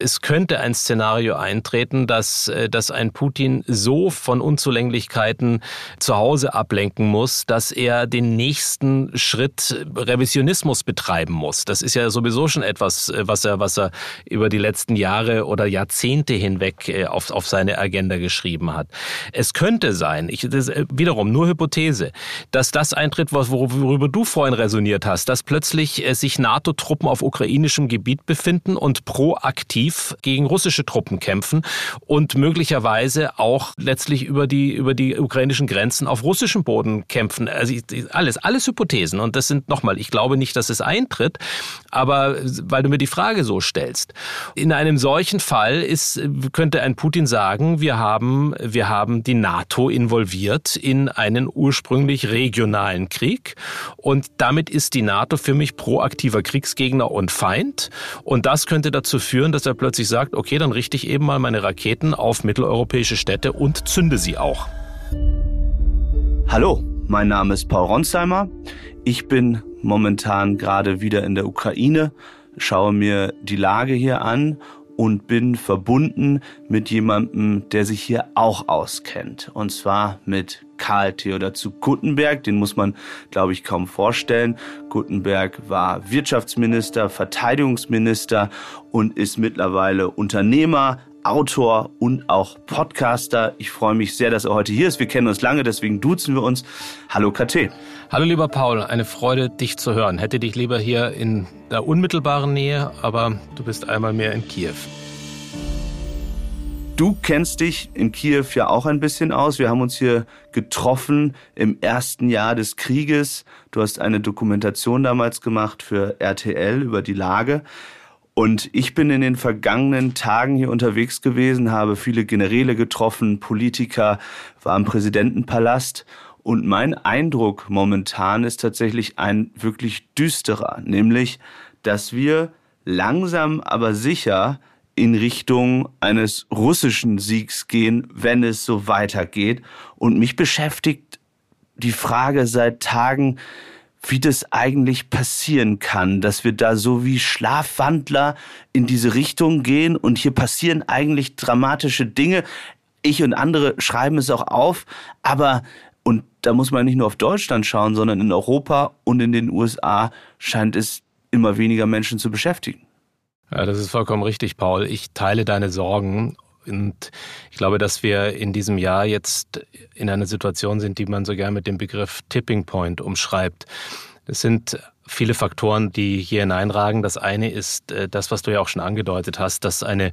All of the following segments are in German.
es könnte ein Szenario eintreten, dass, äh, dass ein Putin so von Unzulänglichkeiten zu Hause ablenken muss, dass er den nächsten Schritt Revisionismus betreiben muss. Das ist ja sowieso schon etwas, äh, was er, was er über die letzten Jahre oder Jahrzehnte hinweg äh, auf, auf seine Agenda geschrieben hat. Es könnte sein, ich, wiederum nur Hypothese, dass das eintritt, worüber du vorhin resoniert hast, dass plötzlich sich NATO-Truppen auf ukrainischem Gebiet befinden und proaktiv aktiv gegen russische Truppen kämpfen und möglicherweise auch letztlich über die, über die ukrainischen Grenzen auf russischem Boden kämpfen. Also alles, alles Hypothesen. Und das sind nochmal, ich glaube nicht, dass es eintritt, aber weil du mir die Frage so stellst. In einem solchen Fall ist, könnte ein Putin sagen, wir haben, wir haben die NATO involviert in einen ursprünglich regionalen Krieg und damit ist die NATO für mich proaktiver Kriegsgegner und Feind. Und das könnte dazu führen, dass er plötzlich sagt, okay, dann richte ich eben mal meine Raketen auf mitteleuropäische Städte und zünde sie auch. Hallo, mein Name ist Paul Ronsheimer. Ich bin momentan gerade wieder in der Ukraine, schaue mir die Lage hier an und bin verbunden mit jemandem, der sich hier auch auskennt. Und zwar mit Karl Theodor zu Guttenberg. Den muss man, glaube ich, kaum vorstellen. Guttenberg war Wirtschaftsminister, Verteidigungsminister und ist mittlerweile Unternehmer, Autor und auch Podcaster. Ich freue mich sehr, dass er heute hier ist. Wir kennen uns lange, deswegen duzen wir uns. Hallo KT. Hallo lieber Paul, eine Freude, dich zu hören. Hätte dich lieber hier in der unmittelbaren Nähe, aber du bist einmal mehr in Kiew. Du kennst dich in Kiew ja auch ein bisschen aus. Wir haben uns hier getroffen im ersten Jahr des Krieges. Du hast eine Dokumentation damals gemacht für RTL über die Lage. Und ich bin in den vergangenen Tagen hier unterwegs gewesen, habe viele Generäle getroffen, Politiker, war im Präsidentenpalast und mein Eindruck momentan ist tatsächlich ein wirklich düsterer, nämlich, dass wir langsam aber sicher in Richtung eines russischen Siegs gehen, wenn es so weitergeht. Und mich beschäftigt die Frage seit Tagen, wie das eigentlich passieren kann, dass wir da so wie Schlafwandler in diese Richtung gehen und hier passieren eigentlich dramatische Dinge. Ich und andere schreiben es auch auf, aber da muss man nicht nur auf Deutschland schauen, sondern in Europa und in den USA scheint es immer weniger Menschen zu beschäftigen. Ja, das ist vollkommen richtig, Paul. Ich teile deine Sorgen. Und ich glaube, dass wir in diesem Jahr jetzt in einer Situation sind, die man so gern mit dem Begriff Tipping Point umschreibt. Es sind viele Faktoren, die hier hineinragen. Das eine ist äh, das, was du ja auch schon angedeutet hast, dass eine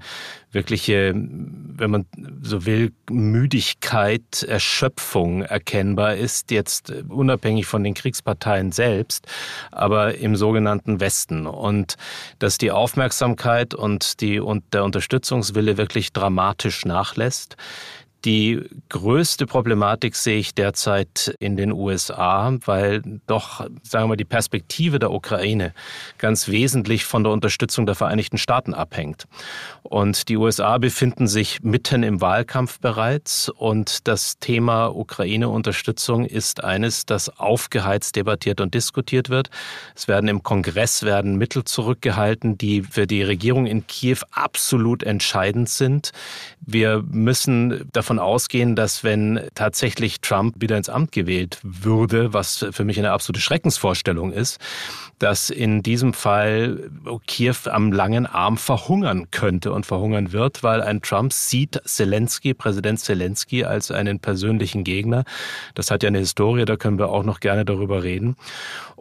wirkliche, wenn man so will, Müdigkeit, Erschöpfung erkennbar ist, jetzt unabhängig von den Kriegsparteien selbst, aber im sogenannten Westen. Und dass die Aufmerksamkeit und, die, und der Unterstützungswille wirklich dramatisch nachlässt. Die größte Problematik sehe ich derzeit in den USA, weil doch, sagen wir mal, die Perspektive der Ukraine ganz wesentlich von der Unterstützung der Vereinigten Staaten abhängt. Und die USA befinden sich mitten im Wahlkampf bereits und das Thema Ukraine-Unterstützung ist eines, das aufgeheizt debattiert und diskutiert wird. Es werden im Kongress werden Mittel zurückgehalten, die für die Regierung in Kiew absolut entscheidend sind. Wir müssen davon davon ausgehen, dass wenn tatsächlich Trump wieder ins Amt gewählt würde, was für mich eine absolute Schreckensvorstellung ist, dass in diesem Fall Kiew am langen Arm verhungern könnte und verhungern wird, weil ein Trump sieht Zelensky, Präsident Zelensky, als einen persönlichen Gegner. Das hat ja eine Historie, da können wir auch noch gerne darüber reden.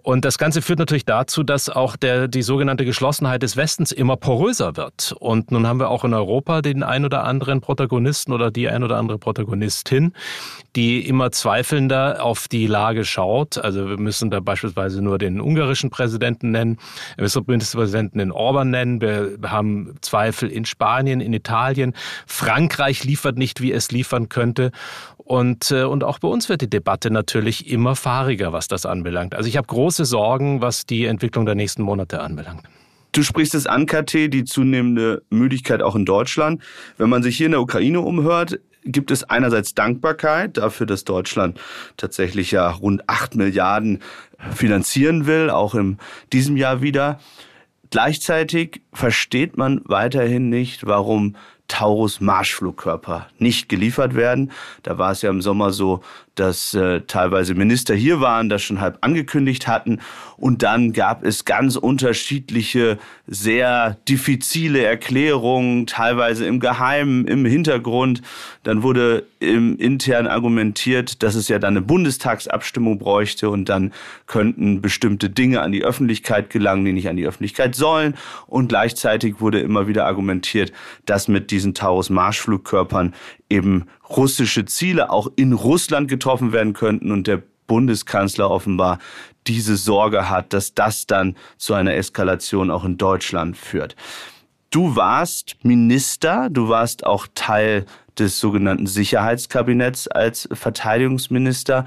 Und das Ganze führt natürlich dazu, dass auch der, die sogenannte Geschlossenheit des Westens immer poröser wird. Und nun haben wir auch in Europa den ein oder anderen Protagonisten oder die ein oder andere Protagonistin, die immer zweifelnder auf die Lage schaut. Also wir müssen da beispielsweise nur den ungarischen Präsidenten nennen, wir müssen den Ministerpräsidenten in Orban nennen. Wir haben Zweifel in Spanien, in Italien. Frankreich liefert nicht, wie es liefern könnte. Und, äh, und auch bei uns wird die Debatte natürlich immer fahriger, was das anbelangt. Also ich habe große Sorgen, was die Entwicklung der nächsten Monate anbelangt. Du sprichst es an, KT, die zunehmende Müdigkeit auch in Deutschland. Wenn man sich hier in der Ukraine umhört, gibt es einerseits Dankbarkeit dafür, dass Deutschland tatsächlich ja rund acht Milliarden finanzieren will, auch in diesem Jahr wieder. Gleichzeitig versteht man weiterhin nicht, warum Taurus Marschflugkörper nicht geliefert werden. Da war es ja im Sommer so, dass äh, teilweise Minister hier waren, das schon halb angekündigt hatten. Und dann gab es ganz unterschiedliche, sehr diffizile Erklärungen, teilweise im Geheimen, im Hintergrund. Dann wurde im intern argumentiert, dass es ja dann eine Bundestagsabstimmung bräuchte und dann könnten bestimmte Dinge an die Öffentlichkeit gelangen, die nicht an die Öffentlichkeit sollen. Und gleichzeitig wurde immer wieder argumentiert, dass mit diesen Taurus Marschflugkörpern eben russische Ziele auch in Russland getroffen werden könnten und der Bundeskanzler offenbar diese Sorge hat, dass das dann zu einer Eskalation auch in Deutschland führt. Du warst Minister, du warst auch Teil des sogenannten Sicherheitskabinetts als Verteidigungsminister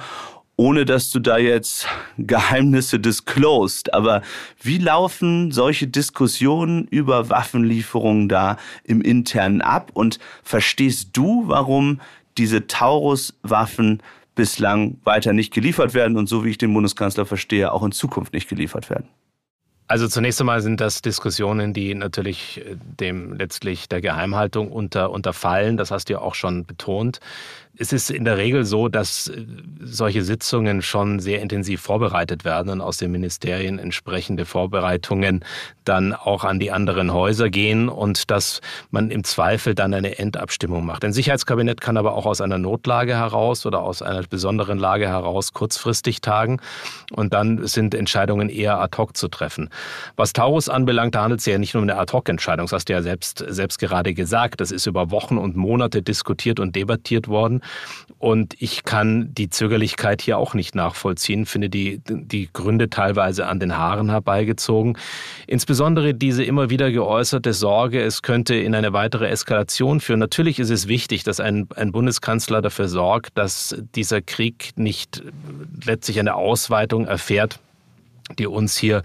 ohne dass du da jetzt Geheimnisse disclosed. Aber wie laufen solche Diskussionen über Waffenlieferungen da im Internen ab? Und verstehst du, warum diese Taurus-Waffen bislang weiter nicht geliefert werden und so wie ich den Bundeskanzler verstehe, auch in Zukunft nicht geliefert werden? Also zunächst einmal sind das Diskussionen, die natürlich äh, dem letztlich der Geheimhaltung unter, unterfallen. Das hast du ja auch schon betont. Es ist in der Regel so, dass äh, solche Sitzungen schon sehr intensiv vorbereitet werden und aus den Ministerien entsprechende Vorbereitungen dann auch an die anderen Häuser gehen und dass man im Zweifel dann eine Endabstimmung macht. Ein Sicherheitskabinett kann aber auch aus einer Notlage heraus oder aus einer besonderen Lage heraus kurzfristig tagen und dann sind Entscheidungen eher ad hoc zu treffen. Was Taurus anbelangt, da handelt es ja nicht nur um eine ad hoc Entscheidung, das hast du ja selbst, selbst gerade gesagt. Das ist über Wochen und Monate diskutiert und debattiert worden. Und ich kann die Zögerlichkeit hier auch nicht nachvollziehen, finde die, die Gründe teilweise an den Haaren herbeigezogen. Insbesondere diese immer wieder geäußerte Sorge, es könnte in eine weitere Eskalation führen. Natürlich ist es wichtig, dass ein, ein Bundeskanzler dafür sorgt, dass dieser Krieg nicht letztlich eine Ausweitung erfährt die uns hier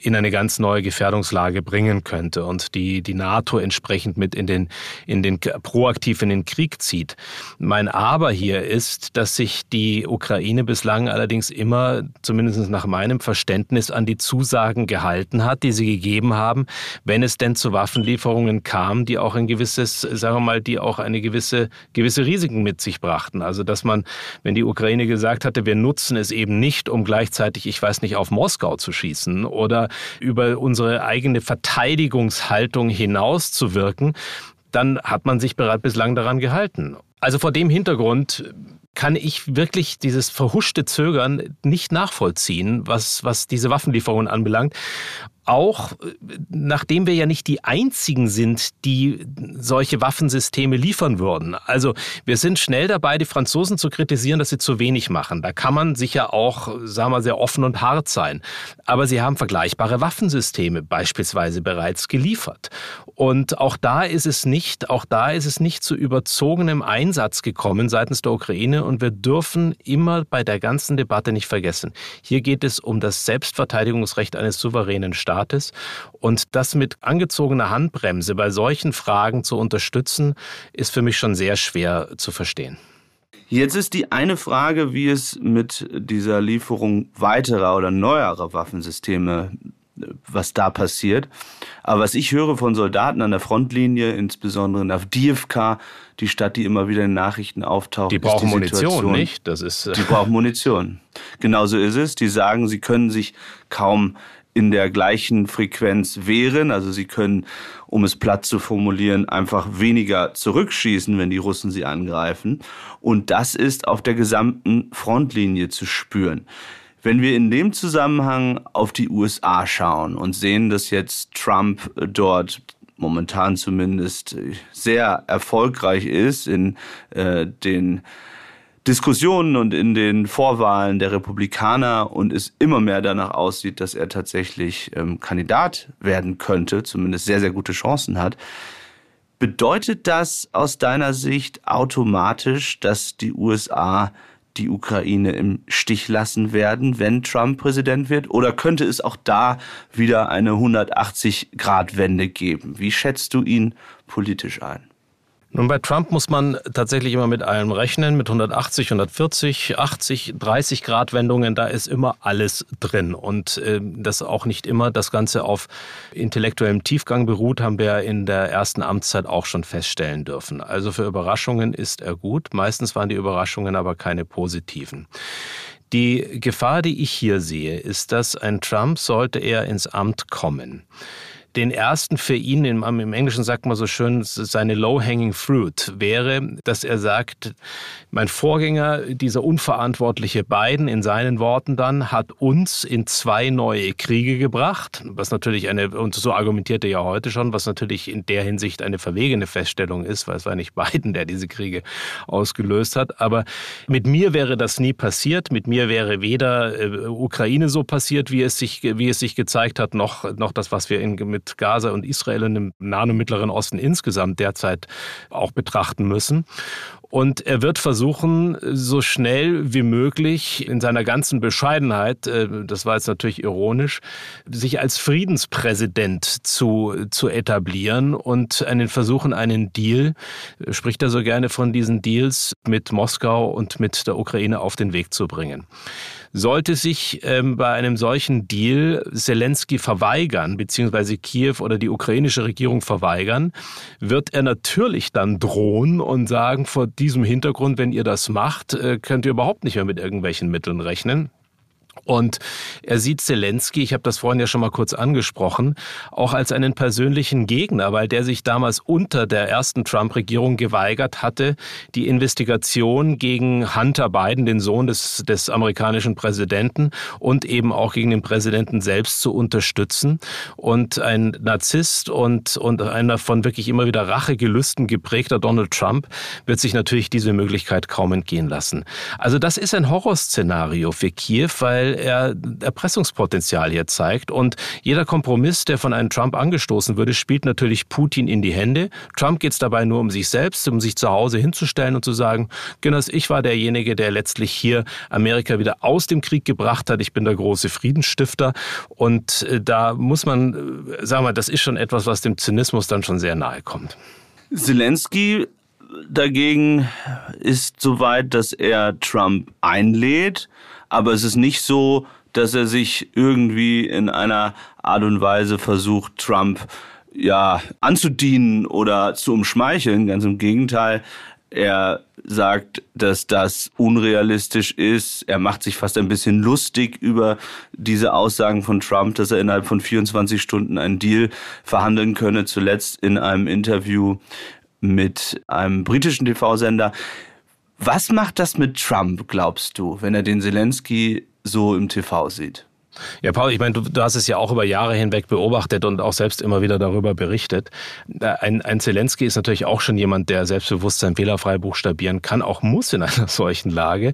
in eine ganz neue Gefährdungslage bringen könnte und die die NATO entsprechend mit in den in den proaktiv in den Krieg zieht. Mein Aber hier ist, dass sich die Ukraine bislang allerdings immer zumindest nach meinem Verständnis an die Zusagen gehalten hat, die sie gegeben haben, wenn es denn zu Waffenlieferungen kam, die auch ein gewisses, sagen wir mal, die auch eine gewisse gewisse Risiken mit sich brachten. Also dass man, wenn die Ukraine gesagt hatte, wir nutzen es eben nicht, um gleichzeitig, ich weiß nicht, auf Moskau zu schießen oder über unsere eigene Verteidigungshaltung hinaus zu wirken, dann hat man sich bereits bislang daran gehalten. Also vor dem Hintergrund kann ich wirklich dieses verhuschte Zögern nicht nachvollziehen, was, was diese Waffenlieferungen anbelangt auch nachdem wir ja nicht die einzigen sind, die solche Waffensysteme liefern würden. Also wir sind schnell dabei, die Franzosen zu kritisieren, dass sie zu wenig machen. Da kann man sicher auch, sagen wir, sehr offen und hart sein. Aber sie haben vergleichbare Waffensysteme beispielsweise bereits geliefert. Und auch da ist es nicht, auch da ist es nicht zu überzogenem Einsatz gekommen seitens der Ukraine. Und wir dürfen immer bei der ganzen Debatte nicht vergessen. Hier geht es um das Selbstverteidigungsrecht eines souveränen Staates. Staates. Und das mit angezogener Handbremse bei solchen Fragen zu unterstützen, ist für mich schon sehr schwer zu verstehen. Jetzt ist die eine Frage, wie es mit dieser Lieferung weiterer oder neuerer Waffensysteme was da passiert. Aber was ich höre von Soldaten an der Frontlinie, insbesondere in Avdiivka, die Stadt, die immer wieder in Nachrichten auftaucht. Die brauchen die Munition, nicht? Das ist, die brauchen Munition. Genauso ist es. Die sagen, sie können sich kaum in der gleichen Frequenz wären. Also sie können, um es platt zu formulieren, einfach weniger zurückschießen, wenn die Russen sie angreifen. Und das ist auf der gesamten Frontlinie zu spüren. Wenn wir in dem Zusammenhang auf die USA schauen und sehen, dass jetzt Trump dort momentan zumindest sehr erfolgreich ist in äh, den Diskussionen und in den Vorwahlen der Republikaner und es immer mehr danach aussieht, dass er tatsächlich ähm, Kandidat werden könnte, zumindest sehr, sehr gute Chancen hat, Bedeutet das aus deiner Sicht automatisch, dass die USA die Ukraine im Stich lassen werden, wenn Trump Präsident wird? Oder könnte es auch da wieder eine 180-Grad-Wende geben? Wie schätzt du ihn politisch ein? Nun, bei Trump muss man tatsächlich immer mit allem rechnen, mit 180, 140, 80, 30 Grad Wendungen, da ist immer alles drin. Und äh, das auch nicht immer das Ganze auf intellektuellem Tiefgang beruht, haben wir in der ersten Amtszeit auch schon feststellen dürfen. Also für Überraschungen ist er gut. Meistens waren die Überraschungen aber keine positiven. Die Gefahr, die ich hier sehe, ist, dass ein Trump, sollte er ins Amt kommen, den ersten für ihn, im, im Englischen sagt man so schön, seine low-hanging fruit wäre, dass er sagt, mein Vorgänger, dieser unverantwortliche Biden, in seinen Worten dann, hat uns in zwei neue Kriege gebracht, was natürlich eine, und so argumentiert er ja heute schon, was natürlich in der Hinsicht eine verwegene Feststellung ist, weil es war nicht Biden, der diese Kriege ausgelöst hat. Aber mit mir wäre das nie passiert. Mit mir wäre weder äh, Ukraine so passiert, wie es sich, wie es sich gezeigt hat, noch, noch das, was wir in, mit mit Gaza und Israel und dem Nahen und Mittleren Osten insgesamt derzeit auch betrachten müssen. Und er wird versuchen, so schnell wie möglich in seiner ganzen Bescheidenheit, äh, das war jetzt natürlich ironisch, sich als Friedenspräsident zu, zu etablieren und einen Versuchen, einen Deal, spricht er so gerne von diesen Deals mit Moskau und mit der Ukraine auf den Weg zu bringen. Sollte sich ähm, bei einem solchen Deal Zelensky verweigern, beziehungsweise Kiew oder die ukrainische Regierung verweigern, wird er natürlich dann drohen und sagen, vor diesem Hintergrund, wenn ihr das macht, äh, könnt ihr überhaupt nicht mehr mit irgendwelchen Mitteln rechnen. Und er sieht Zelensky, ich habe das vorhin ja schon mal kurz angesprochen, auch als einen persönlichen Gegner, weil der sich damals unter der ersten Trump-Regierung geweigert hatte, die Investigation gegen Hunter Biden, den Sohn des, des amerikanischen Präsidenten, und eben auch gegen den Präsidenten selbst zu unterstützen. Und ein Narzisst und, und einer von wirklich immer wieder Rachegelüsten geprägter Donald Trump wird sich natürlich diese Möglichkeit kaum entgehen lassen. Also das ist ein Horrorszenario für Kiew, weil er Erpressungspotenzial hier zeigt. Und jeder Kompromiss, der von einem Trump angestoßen würde, spielt natürlich Putin in die Hände. Trump geht es dabei nur um sich selbst, um sich zu Hause hinzustellen und zu sagen, Gönners, ich war derjenige, der letztlich hier Amerika wieder aus dem Krieg gebracht hat. Ich bin der große Friedensstifter. Und äh, da muss man, äh, sagen wir, das ist schon etwas, was dem Zynismus dann schon sehr nahe kommt. Zelensky dagegen ist so weit, dass er Trump einlädt aber es ist nicht so, dass er sich irgendwie in einer Art und Weise versucht, Trump ja anzudienen oder zu umschmeicheln. Ganz im Gegenteil. Er sagt, dass das unrealistisch ist. Er macht sich fast ein bisschen lustig über diese Aussagen von Trump, dass er innerhalb von 24 Stunden einen Deal verhandeln könne. Zuletzt in einem Interview mit einem britischen TV-Sender. Was macht das mit Trump, glaubst du, wenn er den Zelensky so im TV sieht? Ja, Paul, ich meine, du, du, hast es ja auch über Jahre hinweg beobachtet und auch selbst immer wieder darüber berichtet. Ein, ein Zelensky ist natürlich auch schon jemand, der Selbstbewusstsein fehlerfrei buchstabieren kann, auch muss in einer solchen Lage.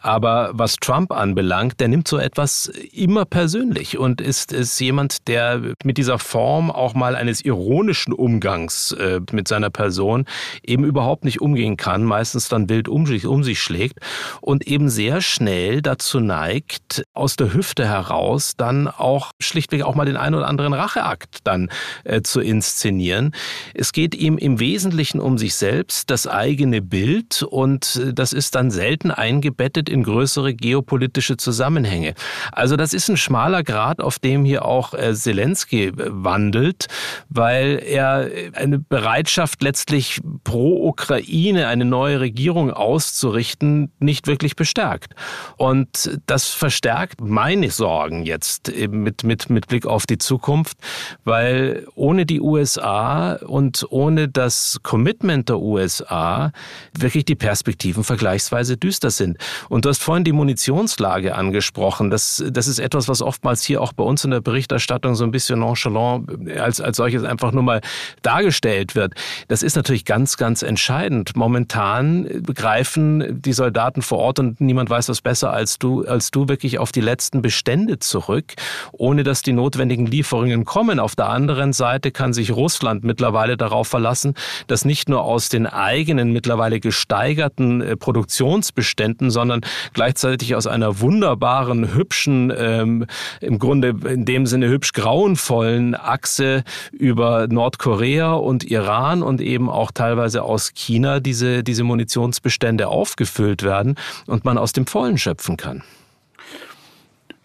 Aber was Trump anbelangt, der nimmt so etwas immer persönlich und ist, ist jemand, der mit dieser Form auch mal eines ironischen Umgangs äh, mit seiner Person eben überhaupt nicht umgehen kann, meistens dann wild um sich, um sich schlägt und eben sehr schnell dazu neigt, aus der Hüfte heraus heraus dann auch schlichtweg auch mal den einen oder anderen Racheakt dann äh, zu inszenieren. Es geht ihm im Wesentlichen um sich selbst, das eigene Bild und äh, das ist dann selten eingebettet in größere geopolitische Zusammenhänge. Also das ist ein schmaler Grad, auf dem hier auch äh, Zelensky äh, wandelt, weil er eine Bereitschaft letztlich pro Ukraine eine neue Regierung auszurichten nicht wirklich bestärkt. Und das verstärkt meine Sorgen Sorgen jetzt mit, mit, mit Blick auf die Zukunft, weil ohne die USA und ohne das Commitment der USA wirklich die Perspektiven vergleichsweise düster sind. Und du hast vorhin die Munitionslage angesprochen. Das, das ist etwas, was oftmals hier auch bei uns in der Berichterstattung so ein bisschen nonchalant als, als solches einfach nur mal dargestellt wird. Das ist natürlich ganz, ganz entscheidend. Momentan begreifen die Soldaten vor Ort und niemand weiß das besser als du, als du wirklich auf die letzten Bestände Zurück, ohne dass die notwendigen Lieferungen kommen. Auf der anderen Seite kann sich Russland mittlerweile darauf verlassen, dass nicht nur aus den eigenen mittlerweile gesteigerten äh, Produktionsbeständen, sondern gleichzeitig aus einer wunderbaren, hübschen, ähm, im Grunde in dem Sinne hübsch grauenvollen Achse über Nordkorea und Iran und eben auch teilweise aus China diese, diese Munitionsbestände aufgefüllt werden und man aus dem Vollen schöpfen kann.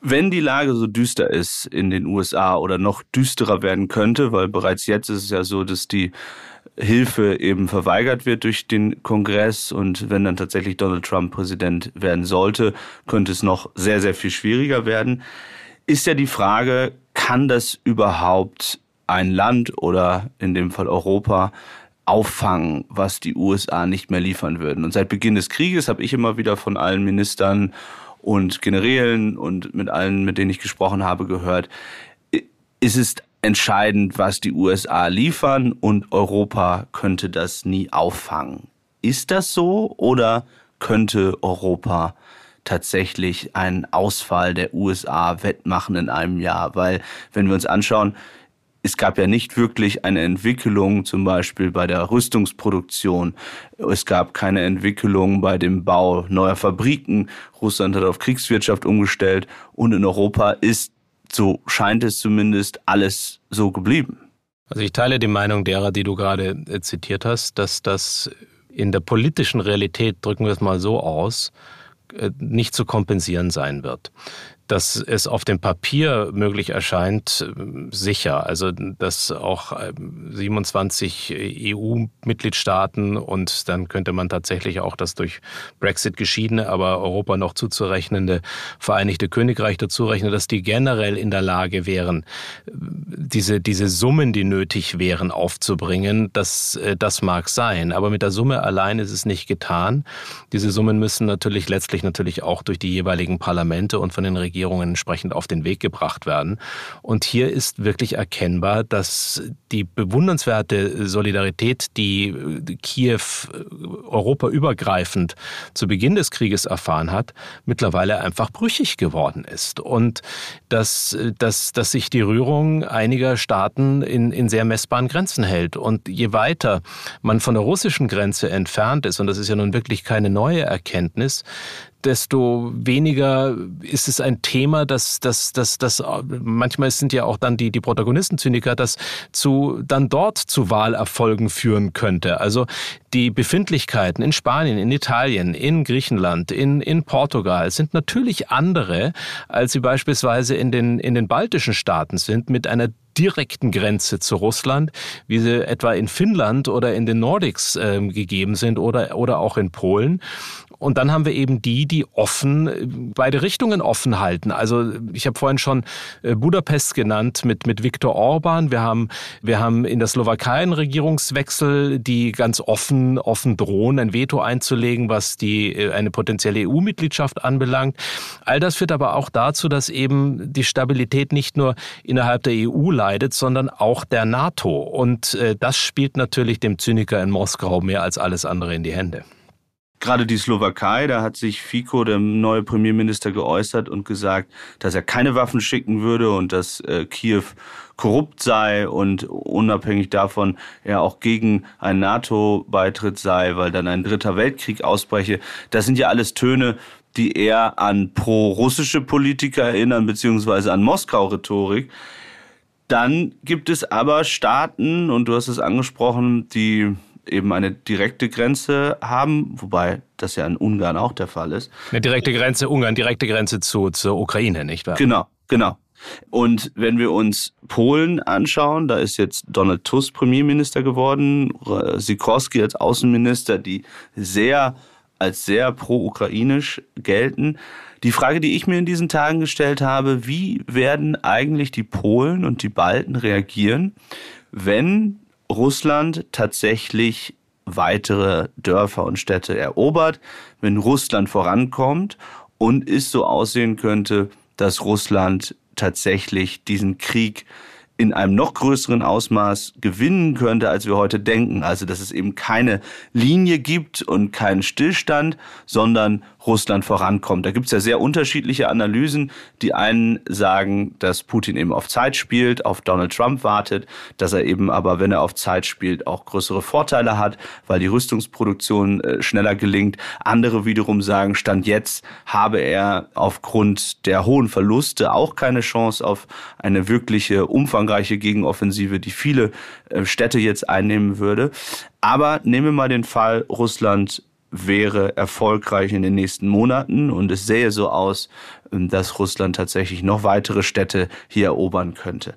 Wenn die Lage so düster ist in den USA oder noch düsterer werden könnte, weil bereits jetzt ist es ja so, dass die Hilfe eben verweigert wird durch den Kongress und wenn dann tatsächlich Donald Trump Präsident werden sollte, könnte es noch sehr, sehr viel schwieriger werden. Ist ja die Frage, kann das überhaupt ein Land oder in dem Fall Europa auffangen, was die USA nicht mehr liefern würden. Und seit Beginn des Krieges habe ich immer wieder von allen Ministern und Generälen und mit allen, mit denen ich gesprochen habe, gehört, ist es entscheidend, was die USA liefern und Europa könnte das nie auffangen. Ist das so oder könnte Europa tatsächlich einen Ausfall der USA wettmachen in einem Jahr? Weil wenn wir uns anschauen, es gab ja nicht wirklich eine Entwicklung, zum Beispiel bei der Rüstungsproduktion. Es gab keine Entwicklung bei dem Bau neuer Fabriken. Russland hat auf Kriegswirtschaft umgestellt und in Europa ist, so scheint es zumindest, alles so geblieben. Also ich teile die Meinung derer, die du gerade äh, zitiert hast, dass das in der politischen Realität, drücken wir es mal so aus, äh, nicht zu kompensieren sein wird dass es auf dem Papier möglich erscheint, sicher. Also, dass auch 27 ähm, EU-Mitgliedstaaten und dann könnte man tatsächlich auch das durch Brexit geschiedene, aber Europa noch zuzurechnende Vereinigte Königreich dazu rechnen, dass die generell in der Lage wären, diese, diese Summen, die nötig wären, aufzubringen. Das, äh, das mag sein. Aber mit der Summe allein ist es nicht getan. Diese Summen müssen natürlich letztlich natürlich auch durch die jeweiligen Parlamente und von den Regierungen Regierungen entsprechend auf den Weg gebracht werden. Und hier ist wirklich erkennbar, dass die bewundernswerte Solidarität, die Kiew europaübergreifend zu Beginn des Krieges erfahren hat, mittlerweile einfach brüchig geworden ist. Und dass, dass, dass sich die Rührung einiger Staaten in, in sehr messbaren Grenzen hält. Und je weiter man von der russischen Grenze entfernt ist, und das ist ja nun wirklich keine neue Erkenntnis, desto weniger ist es ein Thema, dass das, das, das manchmal sind ja auch dann die, die Protagonisten-Zyniker, das zu, dann dort zu Wahlerfolgen führen könnte. Also die Befindlichkeiten in Spanien, in Italien, in Griechenland, in, in Portugal sind natürlich andere, als sie beispielsweise in den, in den baltischen Staaten sind, mit einer direkten Grenze zu Russland, wie sie etwa in Finnland oder in den Nordics äh, gegeben sind oder, oder auch in Polen. Und dann haben wir eben die, die offen, äh, beide Richtungen offen halten. Also ich habe vorhin schon äh, Budapest genannt mit, mit Viktor Orban. Wir haben, wir haben in der Slowakei einen Regierungswechsel, die ganz offen, offen drohen, ein Veto einzulegen, was die, äh, eine potenzielle EU-Mitgliedschaft anbelangt. All das führt aber auch dazu, dass eben die Stabilität nicht nur innerhalb der EU leidet, sondern auch der NATO. Und das spielt natürlich dem Zyniker in Moskau mehr als alles andere in die Hände. Gerade die Slowakei, da hat sich Fico, der neue Premierminister, geäußert und gesagt, dass er keine Waffen schicken würde und dass äh, Kiew korrupt sei und unabhängig davon er auch gegen einen NATO-Beitritt sei, weil dann ein dritter Weltkrieg ausbreche. Das sind ja alles Töne, die eher an pro-russische Politiker erinnern, beziehungsweise an Moskau-Rhetorik. Dann gibt es aber Staaten, und du hast es angesprochen, die eben eine direkte Grenze haben, wobei das ja in Ungarn auch der Fall ist. Eine direkte Grenze, Ungarn, direkte Grenze zu, zur Ukraine, nicht wahr? Genau, genau. Und wenn wir uns Polen anschauen, da ist jetzt Donald Tusk Premierminister geworden, Sikorski als Außenminister, die sehr als sehr pro-ukrainisch gelten. Die Frage, die ich mir in diesen Tagen gestellt habe, wie werden eigentlich die Polen und die Balten reagieren, wenn Russland tatsächlich weitere Dörfer und Städte erobert, wenn Russland vorankommt und es so aussehen könnte, dass Russland tatsächlich diesen Krieg in einem noch größeren Ausmaß gewinnen könnte, als wir heute denken. Also, dass es eben keine Linie gibt und keinen Stillstand, sondern Russland vorankommt. Da gibt es ja sehr unterschiedliche Analysen. Die einen sagen, dass Putin eben auf Zeit spielt, auf Donald Trump wartet, dass er eben aber, wenn er auf Zeit spielt, auch größere Vorteile hat, weil die Rüstungsproduktion äh, schneller gelingt. Andere wiederum sagen, Stand jetzt habe er aufgrund der hohen Verluste auch keine Chance auf eine wirkliche umfangreiche Gegenoffensive, die viele äh, Städte jetzt einnehmen würde. Aber nehmen wir mal den Fall, Russland wäre erfolgreich in den nächsten Monaten und es sähe so aus, ähm, dass Russland tatsächlich noch weitere Städte hier erobern könnte.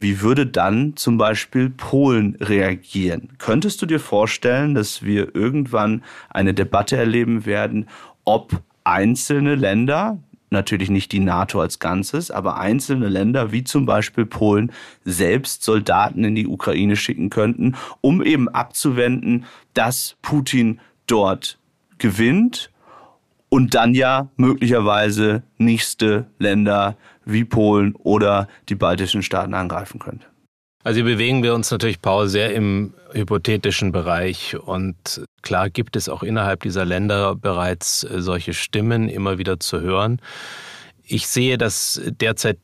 Wie würde dann zum Beispiel Polen reagieren? Könntest du dir vorstellen, dass wir irgendwann eine Debatte erleben werden, ob einzelne Länder, natürlich nicht die NATO als Ganzes, aber einzelne Länder wie zum Beispiel Polen selbst Soldaten in die Ukraine schicken könnten, um eben abzuwenden, dass Putin dort gewinnt und dann ja möglicherweise nächste Länder wie Polen oder die baltischen Staaten angreifen könnte. Also hier bewegen wir uns natürlich, Paul, sehr im hypothetischen Bereich. Und klar gibt es auch innerhalb dieser Länder bereits äh, solche Stimmen immer wieder zu hören. Ich sehe das derzeit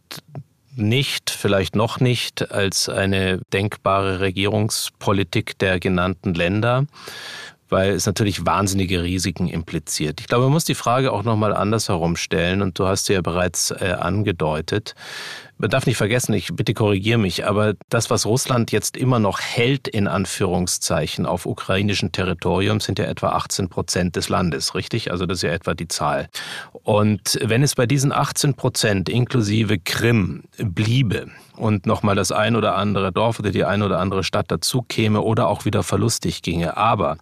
nicht, vielleicht noch nicht, als eine denkbare Regierungspolitik der genannten Länder weil es natürlich wahnsinnige Risiken impliziert. Ich glaube, man muss die Frage auch nochmal anders herumstellen und du hast sie ja bereits äh, angedeutet man darf nicht vergessen, ich bitte korrigiere mich, aber das, was Russland jetzt immer noch hält, in Anführungszeichen, auf ukrainischem Territorium, sind ja etwa 18 Prozent des Landes, richtig? Also das ist ja etwa die Zahl. Und wenn es bei diesen 18 Prozent inklusive Krim bliebe und nochmal das ein oder andere Dorf oder die ein oder andere Stadt dazu käme oder auch wieder verlustig ginge, aber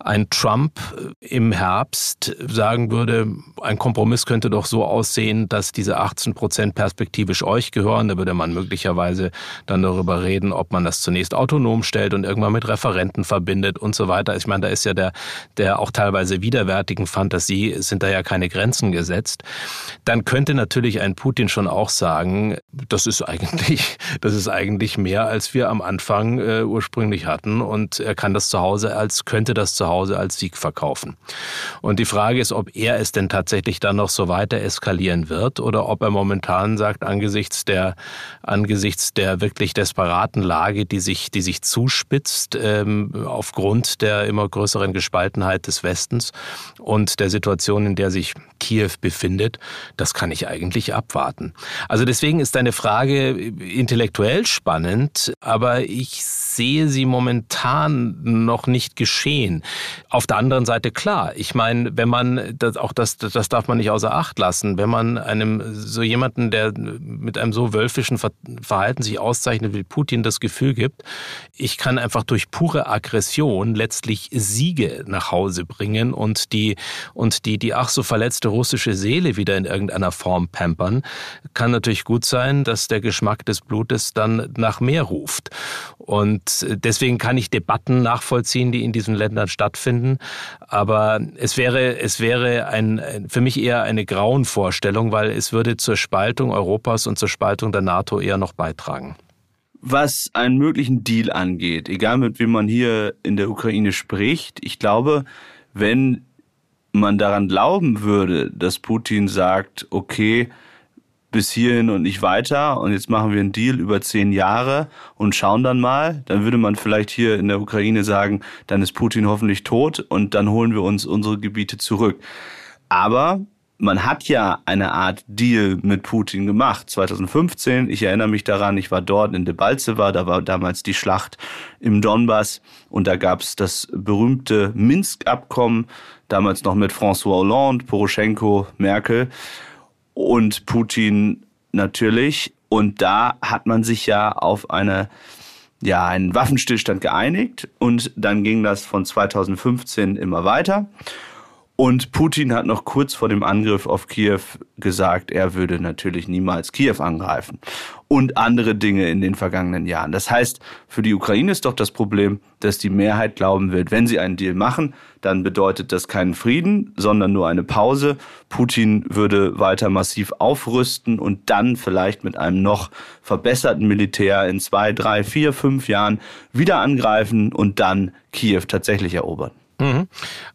ein Trump im Herbst sagen würde, ein Kompromiss könnte doch so aussehen, dass diese 18 Prozent perspektivisch euch gehören. Da würde man möglicherweise dann darüber reden, ob man das zunächst autonom stellt und irgendwann mit Referenten verbindet und so weiter. Ich meine, da ist ja der, der auch teilweise widerwärtigen Fantasie sind da ja keine Grenzen gesetzt. Dann könnte natürlich ein Putin schon auch sagen, das ist eigentlich, das ist eigentlich mehr, als wir am Anfang äh, ursprünglich hatten und er kann das zu Hause als, könnte das zu Hause als Sieg verkaufen. Und die Frage ist, ob er es denn tatsächlich dann noch so weiter eskalieren wird oder ob er momentan sagt, angesichts angesichts der, angesichts der wirklich desperaten Lage, die sich, die sich zuspitzt, ähm, aufgrund der immer größeren Gespaltenheit des Westens und der Situation, in der sich Kiew befindet, das kann ich eigentlich abwarten. Also deswegen ist deine Frage intellektuell spannend, aber ich sehe sie momentan noch nicht geschehen. Auf der anderen Seite klar, ich meine, wenn man, das, auch das, das darf man nicht außer Acht lassen, wenn man einem so jemanden, der mit einem so wölfischen Verhalten sich auszeichnet wie Putin, das Gefühl gibt, ich kann einfach durch pure Aggression letztlich Siege nach Hause bringen und die, und die, die ach so verletzte russische Seele wieder in irgendeiner Form pampern, kann natürlich gut sein, dass der Geschmack des Blutes dann nach mehr ruft. Und deswegen kann ich Debatten nachvollziehen, die in diesen Ländern stattfinden. Aber es wäre, es wäre ein, für mich eher eine Grauenvorstellung, weil es würde zur Spaltung Europas und zur Spaltung der NATO eher noch beitragen. Was einen möglichen Deal angeht, egal mit wem man hier in der Ukraine spricht, ich glaube, wenn man daran glauben würde, dass Putin sagt, okay, bis hierhin und nicht weiter und jetzt machen wir einen Deal über zehn Jahre und schauen dann mal, dann würde man vielleicht hier in der Ukraine sagen, dann ist Putin hoffentlich tot und dann holen wir uns unsere Gebiete zurück. Aber man hat ja eine Art Deal mit Putin gemacht. 2015, ich erinnere mich daran, ich war dort in Debaltseva, da war damals die Schlacht im Donbass und da gab es das berühmte Minsk-Abkommen, damals noch mit François Hollande, Poroschenko, Merkel und Putin natürlich. Und da hat man sich ja auf eine, ja, einen Waffenstillstand geeinigt und dann ging das von 2015 immer weiter. Und Putin hat noch kurz vor dem Angriff auf Kiew gesagt, er würde natürlich niemals Kiew angreifen. Und andere Dinge in den vergangenen Jahren. Das heißt, für die Ukraine ist doch das Problem, dass die Mehrheit glauben wird, wenn sie einen Deal machen, dann bedeutet das keinen Frieden, sondern nur eine Pause. Putin würde weiter massiv aufrüsten und dann vielleicht mit einem noch verbesserten Militär in zwei, drei, vier, fünf Jahren wieder angreifen und dann Kiew tatsächlich erobern. Mhm.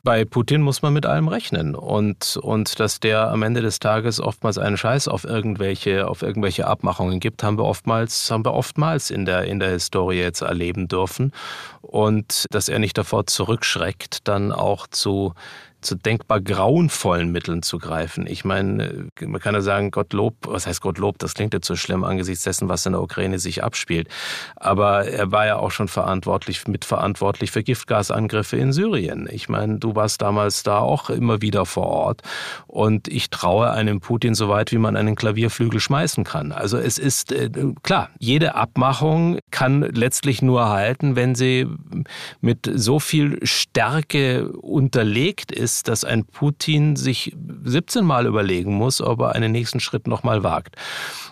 Bei Putin muss man mit allem rechnen und, und dass der am Ende des Tages oftmals einen Scheiß auf irgendwelche, auf irgendwelche Abmachungen gibt, haben wir oftmals, haben wir oftmals in der, in der Historie jetzt erleben dürfen und dass er nicht davor zurückschreckt, dann auch zu zu denkbar grauenvollen Mitteln zu greifen. Ich meine, man kann ja sagen, Gottlob, was heißt Gottlob, das klingt jetzt so schlimm angesichts dessen, was in der Ukraine sich abspielt. Aber er war ja auch schon verantwortlich, mitverantwortlich für Giftgasangriffe in Syrien. Ich meine, du warst damals da auch immer wieder vor Ort. Und ich traue einem Putin so weit, wie man einen Klavierflügel schmeißen kann. Also es ist äh, klar, jede Abmachung kann letztlich nur halten, wenn sie mit so viel Stärke unterlegt ist, ist, dass ein Putin sich 17 Mal überlegen muss, ob er einen nächsten Schritt nochmal wagt.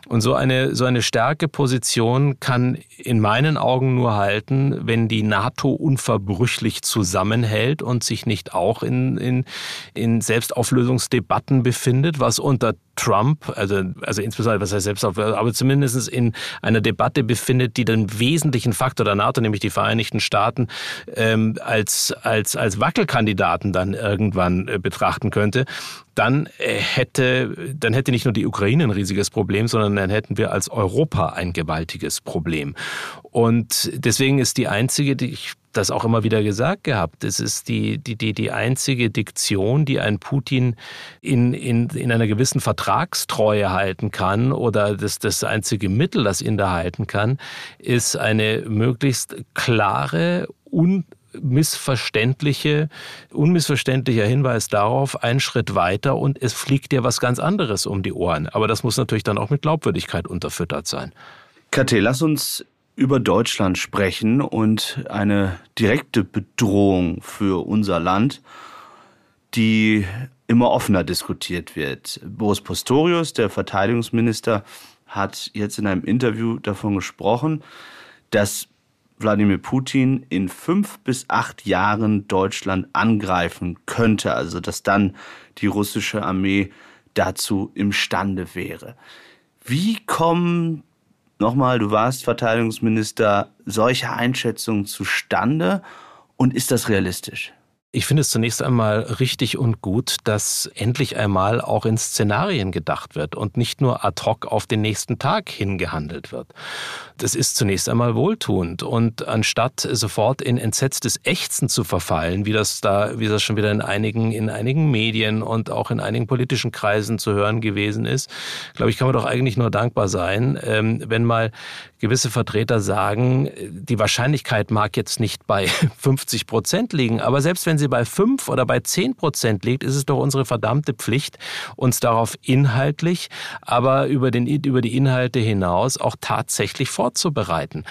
Und so eine, so eine starke Position kann in meinen Augen nur halten, wenn die NATO unverbrüchlich zusammenhält und sich nicht auch in, in, in Selbstauflösungsdebatten befindet, was unter Trump, also, also insbesondere, was heißt Selbstauflösung, aber zumindest in einer Debatte befindet, die den wesentlichen Faktor der NATO, nämlich die Vereinigten Staaten, ähm, als, als, als Wackelkandidaten dann irgendwann äh, betrachten könnte dann äh, hätte, dann hätte nicht nur die Ukraine ein riesiges Problem, sondern dann hätten wir als Europa ein gewaltiges Problem. Und deswegen ist die einzige, die ich das auch immer wieder gesagt gehabt. Es ist die, die, die, die einzige Diktion, die ein Putin in, in, in einer gewissen Vertragstreue halten kann oder das, das einzige Mittel, das ihn da halten kann, ist eine möglichst klare, un missverständliche, unmissverständlicher Hinweis darauf, einen Schritt weiter und es fliegt dir was ganz anderes um die Ohren. Aber das muss natürlich dann auch mit Glaubwürdigkeit unterfüttert sein. Kate, lass uns über Deutschland sprechen und eine direkte Bedrohung für unser Land, die immer offener diskutiert wird. Boris Postorius, der Verteidigungsminister, hat jetzt in einem Interview davon gesprochen, dass Wladimir Putin in fünf bis acht Jahren Deutschland angreifen könnte, also dass dann die russische Armee dazu imstande wäre. Wie kommen, nochmal, du warst Verteidigungsminister, solche Einschätzungen zustande und ist das realistisch? Ich finde es zunächst einmal richtig und gut, dass endlich einmal auch in Szenarien gedacht wird und nicht nur ad hoc auf den nächsten Tag hingehandelt wird. Das ist zunächst einmal wohltuend und anstatt sofort in entsetztes Ächzen zu verfallen, wie das da, wie das schon wieder in einigen, in einigen Medien und auch in einigen politischen Kreisen zu hören gewesen ist, glaube ich, kann man doch eigentlich nur dankbar sein, ähm, wenn mal gewisse Vertreter sagen, die Wahrscheinlichkeit mag jetzt nicht bei 50 Prozent liegen, aber selbst wenn sie bei 5 oder bei 10 Prozent liegt, ist es doch unsere verdammte Pflicht, uns darauf inhaltlich, aber über, den, über die Inhalte hinaus auch tatsächlich vorzubereiten.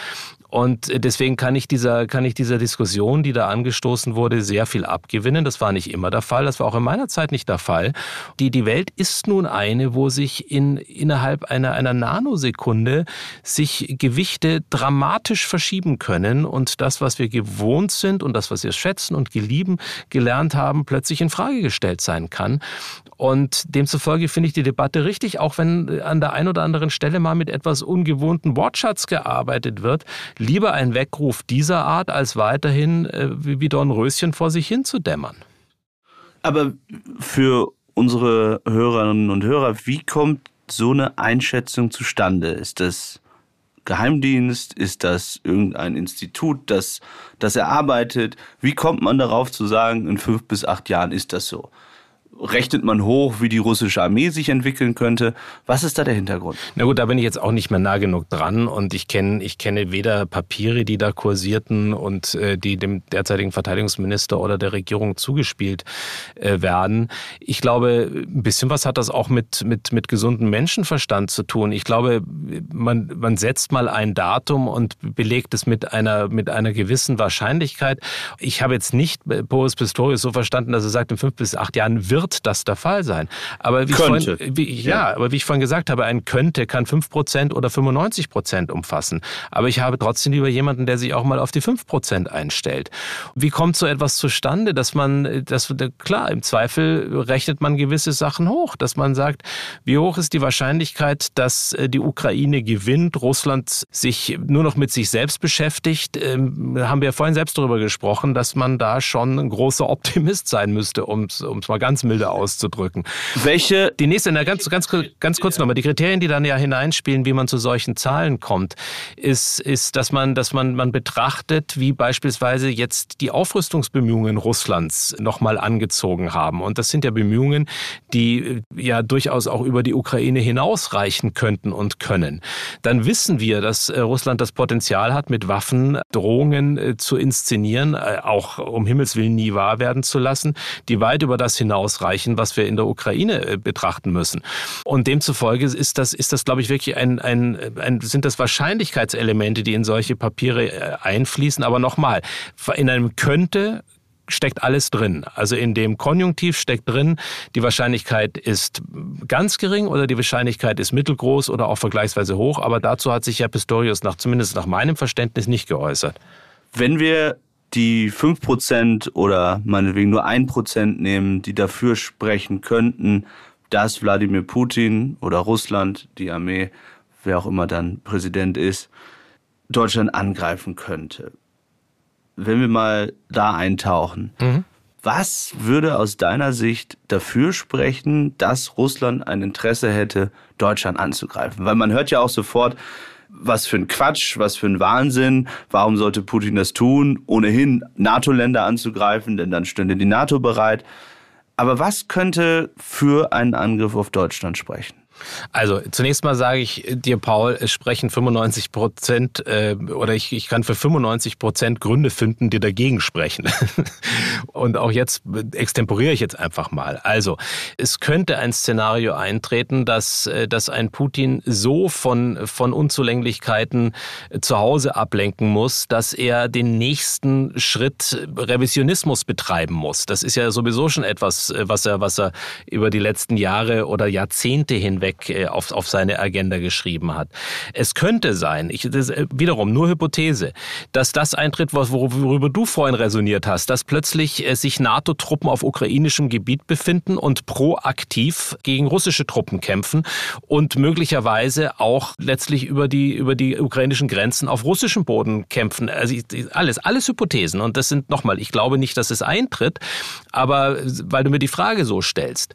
Und deswegen kann ich dieser, kann ich dieser Diskussion, die da angestoßen wurde, sehr viel abgewinnen. Das war nicht immer der Fall. Das war auch in meiner Zeit nicht der Fall. Die, die Welt ist nun eine, wo sich in, innerhalb einer, einer Nanosekunde sich Gewichte dramatisch verschieben können und das, was wir gewohnt sind und das, was wir schätzen und gelieben, gelernt haben, plötzlich in Frage gestellt sein kann. Und demzufolge finde ich die Debatte richtig, auch wenn an der einen oder anderen Stelle mal mit etwas ungewohnten Wortschatz gearbeitet wird. Lieber ein Weckruf dieser Art, als weiterhin äh, wie Dornröschen vor sich hin zu dämmern. Aber für unsere Hörerinnen und Hörer, wie kommt so eine Einschätzung zustande? Ist das Geheimdienst? Ist das irgendein Institut, das das erarbeitet? Wie kommt man darauf zu sagen, in fünf bis acht Jahren ist das so? Rechnet man hoch, wie die russische Armee sich entwickeln könnte. Was ist da der Hintergrund? Na gut, da bin ich jetzt auch nicht mehr nah genug dran und ich kenne ich kenne weder Papiere, die da kursierten und äh, die dem derzeitigen Verteidigungsminister oder der Regierung zugespielt äh, werden. Ich glaube, ein bisschen was hat das auch mit mit mit gesundem Menschenverstand zu tun. Ich glaube, man man setzt mal ein Datum und belegt es mit einer mit einer gewissen Wahrscheinlichkeit. Ich habe jetzt nicht Boris Pistorius so verstanden, dass er sagt, in fünf bis acht Jahren wird wird das der Fall sein. Aber wie, könnte. Vorhin, wie, ja, ja, aber wie ich vorhin gesagt habe, ein könnte kann 5% oder 95% umfassen. Aber ich habe trotzdem lieber jemanden, der sich auch mal auf die 5% einstellt. Wie kommt so etwas zustande, dass man, dass, klar, im Zweifel rechnet man gewisse Sachen hoch, dass man sagt, wie hoch ist die Wahrscheinlichkeit, dass äh, die Ukraine gewinnt, Russland sich nur noch mit sich selbst beschäftigt? Ähm, haben wir ja vorhin selbst darüber gesprochen, dass man da schon ein großer Optimist sein müsste, um es mal ganz milde auszudrücken. Welche? Die nächste, ganz, ganz, ganz kurz nochmal, die Kriterien, die dann ja hineinspielen, wie man zu solchen Zahlen kommt, ist, ist dass man, dass man, man betrachtet, wie beispielsweise jetzt die Aufrüstungsbemühungen Russlands nochmal angezogen haben. Und das sind ja Bemühungen, die ja durchaus auch über die Ukraine hinausreichen könnten und können. Dann wissen wir, dass äh, Russland das Potenzial hat, mit Waffen Drohungen äh, zu inszenieren, äh, auch um Himmels Willen nie wahr werden zu lassen, die weit über das hinausreichen, was wir in der Ukraine betrachten müssen. Und demzufolge ist das, ist das, glaube ich, wirklich ein, ein, ein sind das Wahrscheinlichkeitselemente, die in solche Papiere einfließen. Aber nochmal, in einem könnte steckt alles drin. Also in dem Konjunktiv steckt drin, die Wahrscheinlichkeit ist ganz gering oder die Wahrscheinlichkeit ist mittelgroß oder auch vergleichsweise hoch. Aber dazu hat sich ja Pistorius nach, zumindest nach meinem Verständnis nicht geäußert. Wenn wir die 5% oder meinetwegen nur 1% nehmen, die dafür sprechen könnten, dass Wladimir Putin oder Russland, die Armee, wer auch immer dann Präsident ist, Deutschland angreifen könnte wenn wir mal da eintauchen, mhm. was würde aus deiner Sicht dafür sprechen, dass Russland ein Interesse hätte, Deutschland anzugreifen? Weil man hört ja auch sofort, was für ein Quatsch, was für ein Wahnsinn. Warum sollte Putin das tun? Ohnehin NATO-Länder anzugreifen, denn dann stünde die NATO bereit. Aber was könnte für einen Angriff auf Deutschland sprechen? Also zunächst mal sage ich dir, Paul, es sprechen 95 Prozent äh, oder ich, ich kann für 95 Prozent Gründe finden, die dagegen sprechen. Und auch jetzt extemporiere ich jetzt einfach mal. Also es könnte ein Szenario eintreten, dass, äh, dass ein Putin so von, von Unzulänglichkeiten zu Hause ablenken muss, dass er den nächsten Schritt Revisionismus betreiben muss. Das ist ja sowieso schon etwas, äh, was er, was er über die letzten Jahre oder Jahrzehnte hinweg weg äh, auf, auf seine Agenda geschrieben hat. Es könnte sein, ich, das, äh, wiederum nur Hypothese, dass das eintritt, worüber du vorhin resoniert hast, dass plötzlich äh, sich NATO-Truppen auf ukrainischem Gebiet befinden und proaktiv gegen russische Truppen kämpfen und möglicherweise auch letztlich über die, über die ukrainischen Grenzen auf russischem Boden kämpfen. Also alles, alles Hypothesen. Und das sind nochmal, ich glaube nicht, dass es eintritt, aber weil du mir die Frage so stellst.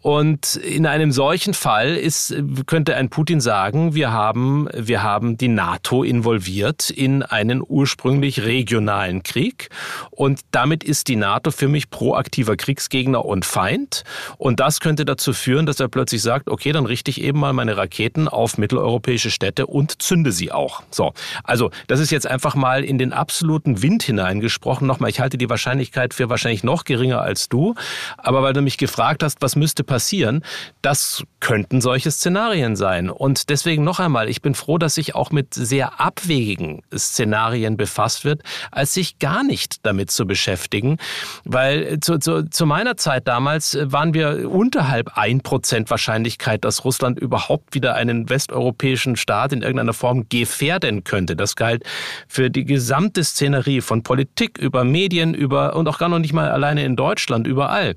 Und in einem solchen Fall Fall ist, könnte ein Putin sagen, wir haben, wir haben die NATO involviert in einen ursprünglich regionalen Krieg und damit ist die NATO für mich proaktiver Kriegsgegner und Feind und das könnte dazu führen, dass er plötzlich sagt, okay, dann richte ich eben mal meine Raketen auf mitteleuropäische Städte und zünde sie auch. So, also das ist jetzt einfach mal in den absoluten Wind hineingesprochen. Nochmal, ich halte die Wahrscheinlichkeit für wahrscheinlich noch geringer als du, aber weil du mich gefragt hast, was müsste passieren, das könnten solche Szenarien sein. Und deswegen noch einmal, ich bin froh, dass sich auch mit sehr abwegigen Szenarien befasst wird, als sich gar nicht damit zu beschäftigen. Weil zu, zu, zu meiner Zeit damals waren wir unterhalb ein Prozent Wahrscheinlichkeit, dass Russland überhaupt wieder einen westeuropäischen Staat in irgendeiner Form gefährden könnte. Das galt für die gesamte Szenerie von Politik über Medien, über und auch gar noch nicht mal alleine in Deutschland, überall.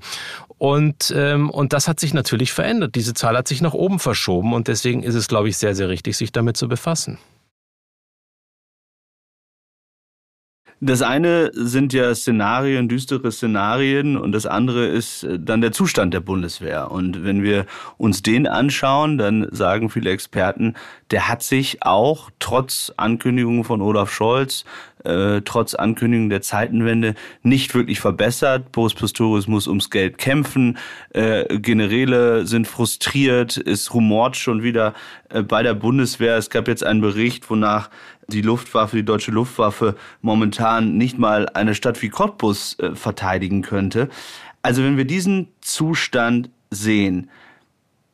Und, ähm, und das hat sich natürlich verändert. Diese Zahl hat sich nach oben verschoben und deswegen ist es, glaube ich, sehr, sehr richtig, sich damit zu befassen. Das eine sind ja Szenarien, düstere Szenarien und das andere ist äh, dann der Zustand der Bundeswehr. Und wenn wir uns den anschauen, dann sagen viele Experten, der hat sich auch trotz Ankündigungen von Olaf Scholz, äh, trotz Ankündigung der Zeitenwende nicht wirklich verbessert. Boris Pistorius muss ums Geld kämpfen. Äh, Generäle sind frustriert. Es rumort schon wieder äh, bei der Bundeswehr. Es gab jetzt einen Bericht, wonach die Luftwaffe, die deutsche Luftwaffe momentan nicht mal eine Stadt wie Cottbus äh, verteidigen könnte. Also wenn wir diesen Zustand sehen,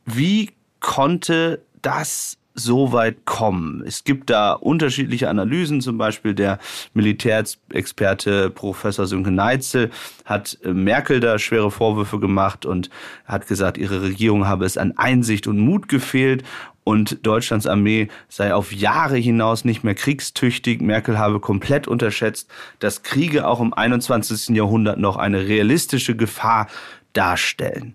wie konnte das so weit kommen? Es gibt da unterschiedliche Analysen, zum Beispiel der Militärexperte Professor Sönke Neitzel hat äh, Merkel da schwere Vorwürfe gemacht und hat gesagt, ihre Regierung habe es an Einsicht und Mut gefehlt und Deutschlands Armee sei auf Jahre hinaus nicht mehr kriegstüchtig. Merkel habe komplett unterschätzt, dass Kriege auch im 21. Jahrhundert noch eine realistische Gefahr darstellen.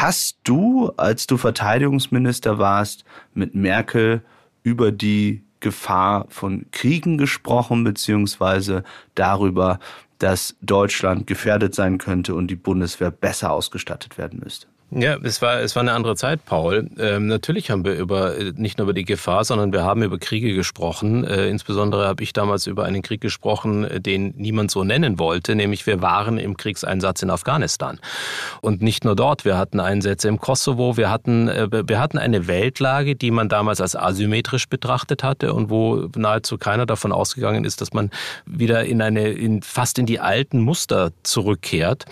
Hast du, als du Verteidigungsminister warst, mit Merkel über die Gefahr von Kriegen gesprochen, beziehungsweise darüber, dass Deutschland gefährdet sein könnte und die Bundeswehr besser ausgestattet werden müsste? Ja, es war, es war eine andere Zeit, Paul. Ähm, natürlich haben wir über, nicht nur über die Gefahr, sondern wir haben über Kriege gesprochen. Äh, insbesondere habe ich damals über einen Krieg gesprochen, den niemand so nennen wollte, nämlich wir waren im Kriegseinsatz in Afghanistan. Und nicht nur dort, wir hatten Einsätze im Kosovo, wir hatten, äh, wir hatten eine Weltlage, die man damals als asymmetrisch betrachtet hatte und wo nahezu keiner davon ausgegangen ist, dass man wieder in eine, in, fast in die alten Muster zurückkehrt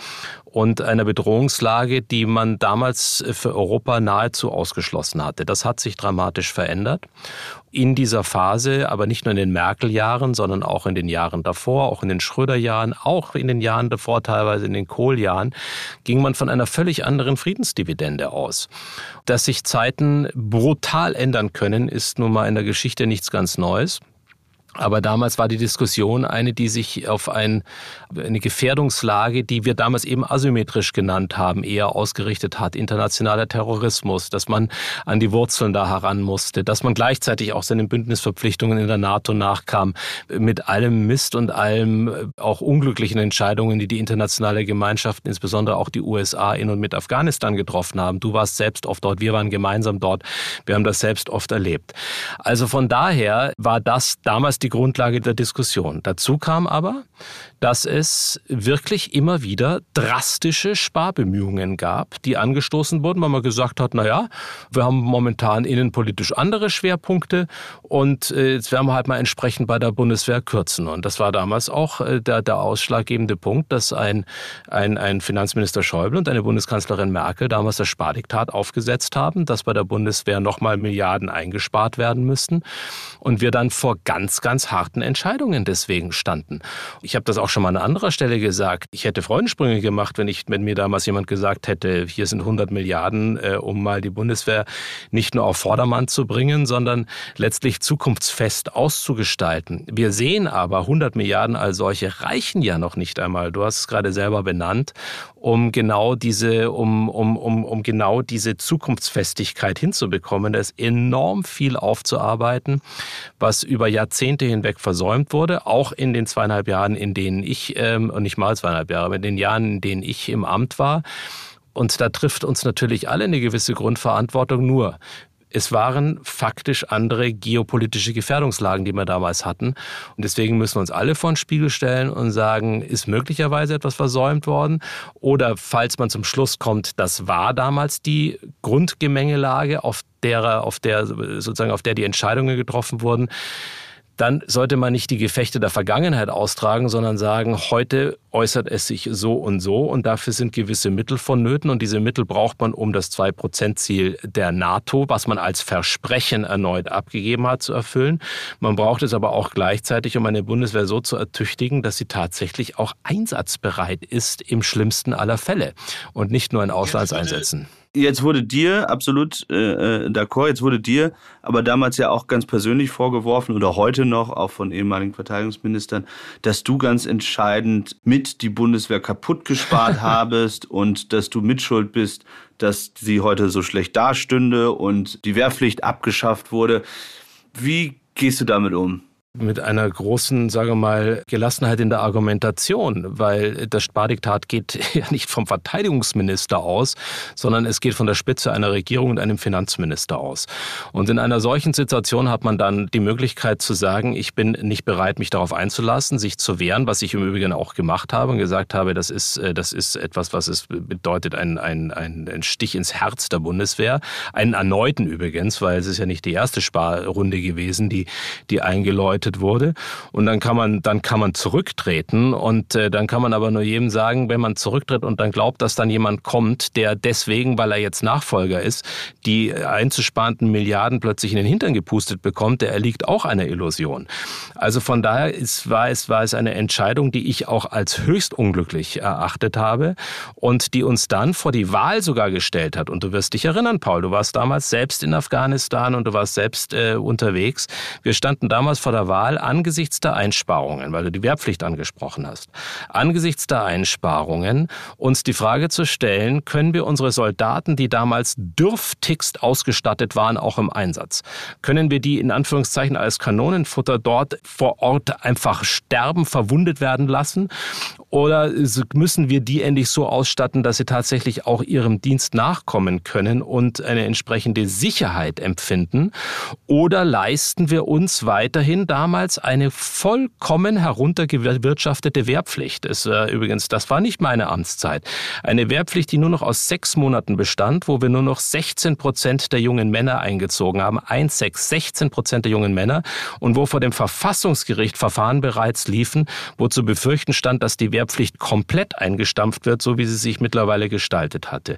und einer Bedrohungslage, die man damals für Europa nahezu ausgeschlossen hatte. Das hat sich dramatisch verändert. In dieser Phase, aber nicht nur in den Merkel-Jahren, sondern auch in den Jahren davor, auch in den Schröder-Jahren, auch in den Jahren davor, teilweise in den Kohl-Jahren, ging man von einer völlig anderen Friedensdividende aus. Dass sich Zeiten brutal ändern können, ist nun mal in der Geschichte nichts ganz Neues. Aber damals war die Diskussion eine, die sich auf ein, eine Gefährdungslage, die wir damals eben asymmetrisch genannt haben, eher ausgerichtet hat. Internationaler Terrorismus, dass man an die Wurzeln da heran musste, dass man gleichzeitig auch seinen Bündnisverpflichtungen in der NATO nachkam, mit allem Mist und allem äh, auch unglücklichen Entscheidungen, die die internationale Gemeinschaft, insbesondere auch die USA in und mit Afghanistan getroffen haben. Du warst selbst oft dort, wir waren gemeinsam dort, wir haben das selbst oft erlebt. Also von daher war das damals die die Grundlage der Diskussion. Dazu kam aber, dass es wirklich immer wieder drastische Sparbemühungen gab, die angestoßen wurden, weil man gesagt hat, naja, wir haben momentan innenpolitisch andere Schwerpunkte und äh, jetzt werden wir halt mal entsprechend bei der Bundeswehr kürzen. Und das war damals auch äh, der, der ausschlaggebende Punkt, dass ein, ein, ein Finanzminister Schäuble und eine Bundeskanzlerin Merkel damals das Spardiktat aufgesetzt haben, dass bei der Bundeswehr nochmal Milliarden eingespart werden müssten und wir dann vor ganz, ganz ganz harten Entscheidungen deswegen standen. Ich habe das auch schon mal an anderer Stelle gesagt. Ich hätte Freudensprünge gemacht, wenn ich, wenn mir damals jemand gesagt hätte, hier sind 100 Milliarden, äh, um mal die Bundeswehr nicht nur auf Vordermann zu bringen, sondern letztlich zukunftsfest auszugestalten. Wir sehen aber, 100 Milliarden als solche reichen ja noch nicht einmal. Du hast es gerade selber benannt, um genau diese, um, um, um, um genau diese Zukunftsfestigkeit hinzubekommen. Da ist enorm viel aufzuarbeiten, was über Jahrzehnte hinweg versäumt wurde, auch in den zweieinhalb Jahren, in denen ich, ähm, und nicht mal zweieinhalb Jahre, aber in den Jahren, in denen ich im Amt war. Und da trifft uns natürlich alle eine gewisse Grundverantwortung. Nur, es waren faktisch andere geopolitische Gefährdungslagen, die wir damals hatten. Und deswegen müssen wir uns alle vor den Spiegel stellen und sagen, ist möglicherweise etwas versäumt worden? Oder falls man zum Schluss kommt, das war damals die Grundgemengelage, auf der, auf der, sozusagen, auf der die Entscheidungen getroffen wurden, dann sollte man nicht die Gefechte der Vergangenheit austragen, sondern sagen, heute äußert es sich so und so und dafür sind gewisse Mittel vonnöten und diese Mittel braucht man, um das 2-Prozent-Ziel der NATO, was man als Versprechen erneut abgegeben hat, zu erfüllen. Man braucht es aber auch gleichzeitig, um eine Bundeswehr so zu ertüchtigen, dass sie tatsächlich auch einsatzbereit ist im schlimmsten aller Fälle und nicht nur in Auslandseinsätzen jetzt wurde dir, absolut äh, äh, d'accord, jetzt wurde dir aber damals ja auch ganz persönlich vorgeworfen oder heute noch, auch von ehemaligen Verteidigungsministern, dass du ganz entscheidend mit die Bundeswehr kaputt gespart habest und dass du mitschuld bist, dass sie heute so schlecht dastünde und die Wehrpflicht abgeschafft wurde. Wie gehst du damit um? Mit einer großen, sage mal, Gelassenheit in der Argumentation, weil das Spardiktat geht ja nicht vom Verteidigungsminister aus, sondern es geht von der Spitze einer Regierung und einem Finanzminister aus. Und in einer solchen Situation hat man dann die Möglichkeit zu sagen, ich bin nicht bereit, mich darauf einzulassen, sich zu wehren, was ich im Übrigen auch gemacht habe und gesagt habe, das ist, äh, das ist etwas, was es bedeutet, ein, ein, ein Stich ins Herz der Bundeswehr. Einen erneuten übrigens, weil es ist ja nicht die erste Sparrunde gewesen, die, die eingeläutet eingeleitet wurde. Und dann kann man, dann kann man zurücktreten. Und äh, dann kann man aber nur jedem sagen, wenn man zurücktritt und dann glaubt, dass dann jemand kommt, der deswegen, weil er jetzt Nachfolger ist, die einzusparenden Milliarden plötzlich in den Hintern gepustet bekommt, der erliegt auch einer Illusion. Also von daher ist, war, es, war es eine Entscheidung, die ich auch als höchst unglücklich erachtet habe und die uns dann vor die Wahl sogar gestellt hat. Und du wirst dich erinnern, Paul, du warst damals selbst in Afghanistan und du warst selbst äh, unterwegs. Wir standen damals vor der Wahl angesichts der Einsparungen, weil du die Wehrpflicht angesprochen hast. Angesichts der Einsparungen uns die Frage zu stellen, können wir unsere Soldaten, die damals dürftigst ausgestattet waren, auch im Einsatz, können wir die in Anführungszeichen als Kanonenfutter dort vor Ort einfach sterben, verwundet werden lassen? Oder müssen wir die endlich so ausstatten, dass sie tatsächlich auch ihrem Dienst nachkommen können und eine entsprechende Sicherheit empfinden? Oder leisten wir uns weiterhin damals eine vollkommen heruntergewirtschaftete Wehrpflicht? Es, äh, übrigens, das war nicht meine Amtszeit. Eine Wehrpflicht, die nur noch aus sechs Monaten bestand, wo wir nur noch 16 Prozent der jungen Männer eingezogen haben. 1, 6, 16 Prozent der jungen Männer. Und wo vor dem Verfassungsgericht Verfahren bereits liefen, wo zu befürchten stand, dass die Wehrpflicht komplett eingestampft wird, so wie sie sich mittlerweile gestaltet hatte.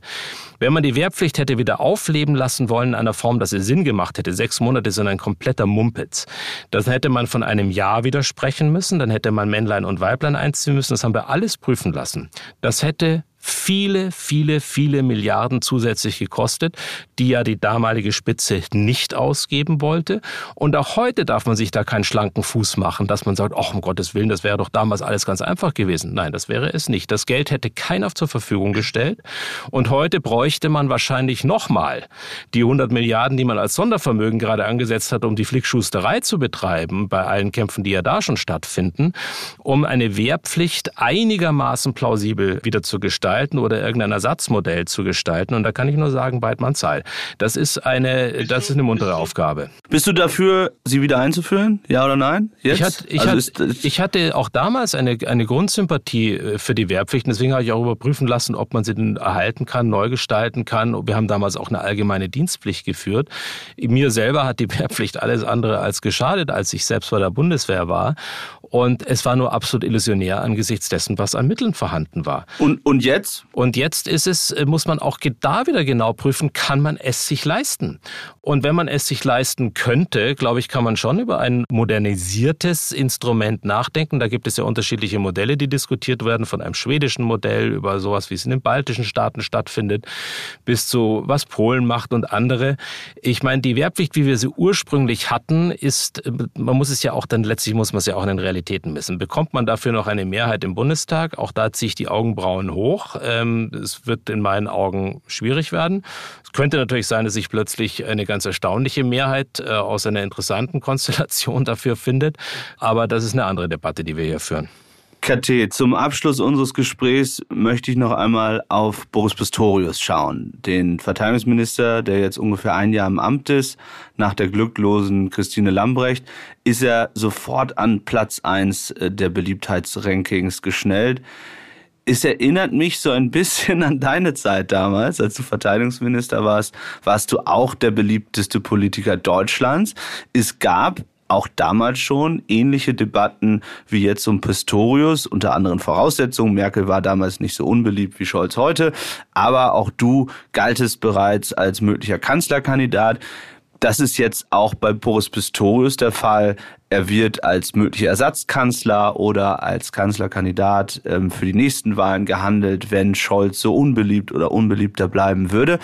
Wenn man die Wehrpflicht hätte wieder aufleben lassen wollen in einer Form, dass sie Sinn gemacht hätte, sechs Monate sind ein kompletter Mumpitz, dann hätte man von einem Jahr widersprechen müssen, dann hätte man Männlein und Weiblein einziehen müssen, das haben wir alles prüfen lassen. Das hätte viele, viele, viele Milliarden zusätzlich gekostet, die ja die damalige Spitze nicht ausgeben wollte. Und auch heute darf man sich da keinen schlanken Fuß machen, dass man sagt, ach, um Gottes Willen, das wäre doch damals alles ganz einfach gewesen. Nein, das wäre es nicht. Das Geld hätte keiner zur Verfügung gestellt. Und heute bräuchte man wahrscheinlich nochmal die 100 Milliarden, die man als Sondervermögen gerade angesetzt hat, um die Flickschusterei zu betreiben, bei allen Kämpfen, die ja da schon stattfinden, um eine Wehrpflicht einigermaßen plausibel wieder zu gestalten gestalten oder irgendein Ersatzmodell zu gestalten. Und da kann ich nur sagen, Beidmannsheil. Das ist eine, das ist eine muntere Aufgabe. Bist du dafür, sie wieder einzuführen? Ja oder nein? Jetzt? Ich, hatte, ich, also hatte, ich hatte auch damals eine, eine Grundsympathie äh, für die Wehrpflichten. Deswegen habe ich auch überprüfen lassen, ob man sie denn erhalten kann, neu gestalten kann. Wir haben damals auch eine allgemeine Dienstpflicht geführt. Mir selber hat die Wehrpflicht alles andere als geschadet, als ich selbst bei der Bundeswehr war. Und es war nur absolut illusionär angesichts dessen, was an Mitteln vorhanden war. Und, und jetzt? Und jetzt ist es, äh, muss man auch da wieder genau prüfen, kann man es sich leisten? Und wenn man es sich leisten könnte, glaube ich, kann man schon über ein modernisiertes Instrument nachdenken. Da gibt es ja unterschiedliche Modelle, die diskutiert werden, von einem schwedischen Modell über sowas, wie es in den baltischen Staaten stattfindet, bis zu was Polen macht und andere. Ich meine, die Wehrpflicht, wie wir sie ursprünglich hatten, ist, äh, man muss es ja auch dann, letztlich muss man es ja auch in den Realitäten Realitäten messen. Bekommt man dafür noch eine Mehrheit im Bundestag? Auch da ziehe ich die Augenbrauen hoch. Ähm, es wird in meinen Augen schwierig werden. Es könnte natürlich sein, dass sich plötzlich eine ganz erstaunliche Mehrheit äh, aus einer interessanten Konstellation dafür findet. Aber das ist eine andere Debatte, die wir hier führen. KT, zum Abschluss unseres Gesprächs möchte ich noch einmal auf Boris Pistorius schauen, den Verteidigungsminister, der jetzt ungefähr ein Jahr im Amt ist. Nach der glücklosen Christine Lambrecht ist er sofort an Platz eins äh, der Beliebtheitsrankings geschnellt. Es erinnert mich so ein bisschen an deine Zeit damals, als du Verteidigungsminister warst. Warst du auch der beliebteste Politiker Deutschlands? Es gab auch damals schon ähnliche Debatten wie jetzt um Pistorius, unter anderen Voraussetzungen. Merkel war damals nicht so unbeliebt wie Scholz heute, aber auch du galtest bereits als möglicher Kanzlerkandidat. Das ist jetzt auch bei Boris Pistorius der Fall. Er wird als möglicher Ersatzkanzler oder als Kanzlerkandidat ähm, für die nächsten Wahlen gehandelt, wenn Scholz so unbeliebt oder unbeliebter bleiben würde.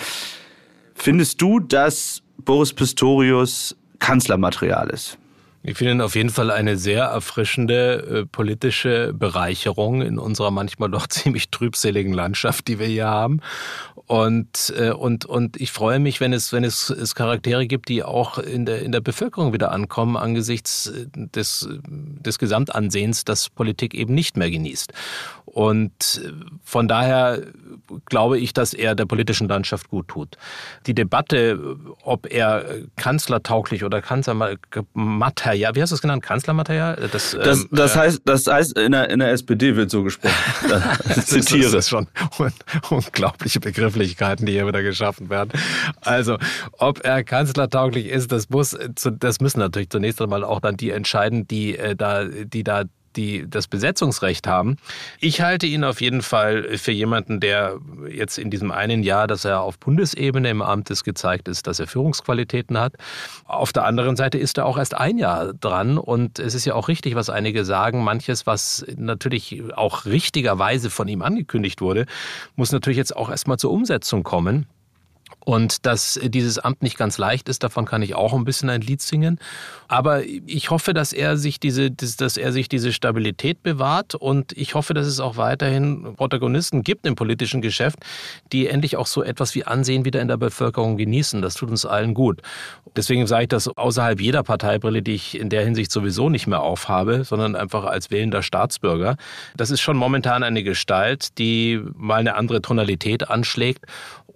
Findest du, dass Boris Pistorius Kanzlermaterial ist? Ich finde auf jeden Fall eine sehr erfrischende äh, politische Bereicherung in unserer manchmal doch ziemlich trübseligen Landschaft, die wir hier haben. Und, äh, und, und ich freue mich, wenn es, wenn es, es Charaktere gibt, die auch in der, in der Bevölkerung wieder ankommen angesichts äh, des, des Gesamtansehens, das Politik eben nicht mehr genießt. Und äh, von daher glaube ich, dass er der politischen Landschaft gut tut. Die Debatte, ob er kanzlertauglich oder Kanzlermaterial, wie hast du es genannt, Kanzlermaterial? Das, das, ähm, das heißt, das heißt in, der, in der SPD wird so gesprochen. Zitiere. Das ist schon un unglaubliche Begriffe Begrifflichkeiten, die hier wieder geschaffen werden. Also, ob er kanzlertauglich ist, das muss, das müssen natürlich zunächst einmal auch dann die entscheiden, die äh, da, die da die das Besetzungsrecht haben. Ich halte ihn auf jeden Fall für jemanden, der jetzt in diesem einen Jahr, dass er auf Bundesebene im Amt ist, gezeigt ist, dass er Führungsqualitäten hat. Auf der anderen Seite ist er auch erst ein Jahr dran und es ist ja auch richtig, was einige sagen. Manches, was natürlich auch richtigerweise von ihm angekündigt wurde, muss natürlich jetzt auch erstmal zur Umsetzung kommen. Und dass dieses Amt nicht ganz leicht ist, davon kann ich auch ein bisschen ein Lied singen. Aber ich hoffe, dass er sich diese, dass er sich diese Stabilität bewahrt und ich hoffe, dass es auch weiterhin Protagonisten gibt im politischen Geschäft, die endlich auch so etwas wie Ansehen wieder in der Bevölkerung genießen. Das tut uns allen gut. Deswegen sage ich das außerhalb jeder Parteibrille, die ich in der Hinsicht sowieso nicht mehr aufhabe, sondern einfach als wählender Staatsbürger. Das ist schon momentan eine Gestalt, die mal eine andere Tonalität anschlägt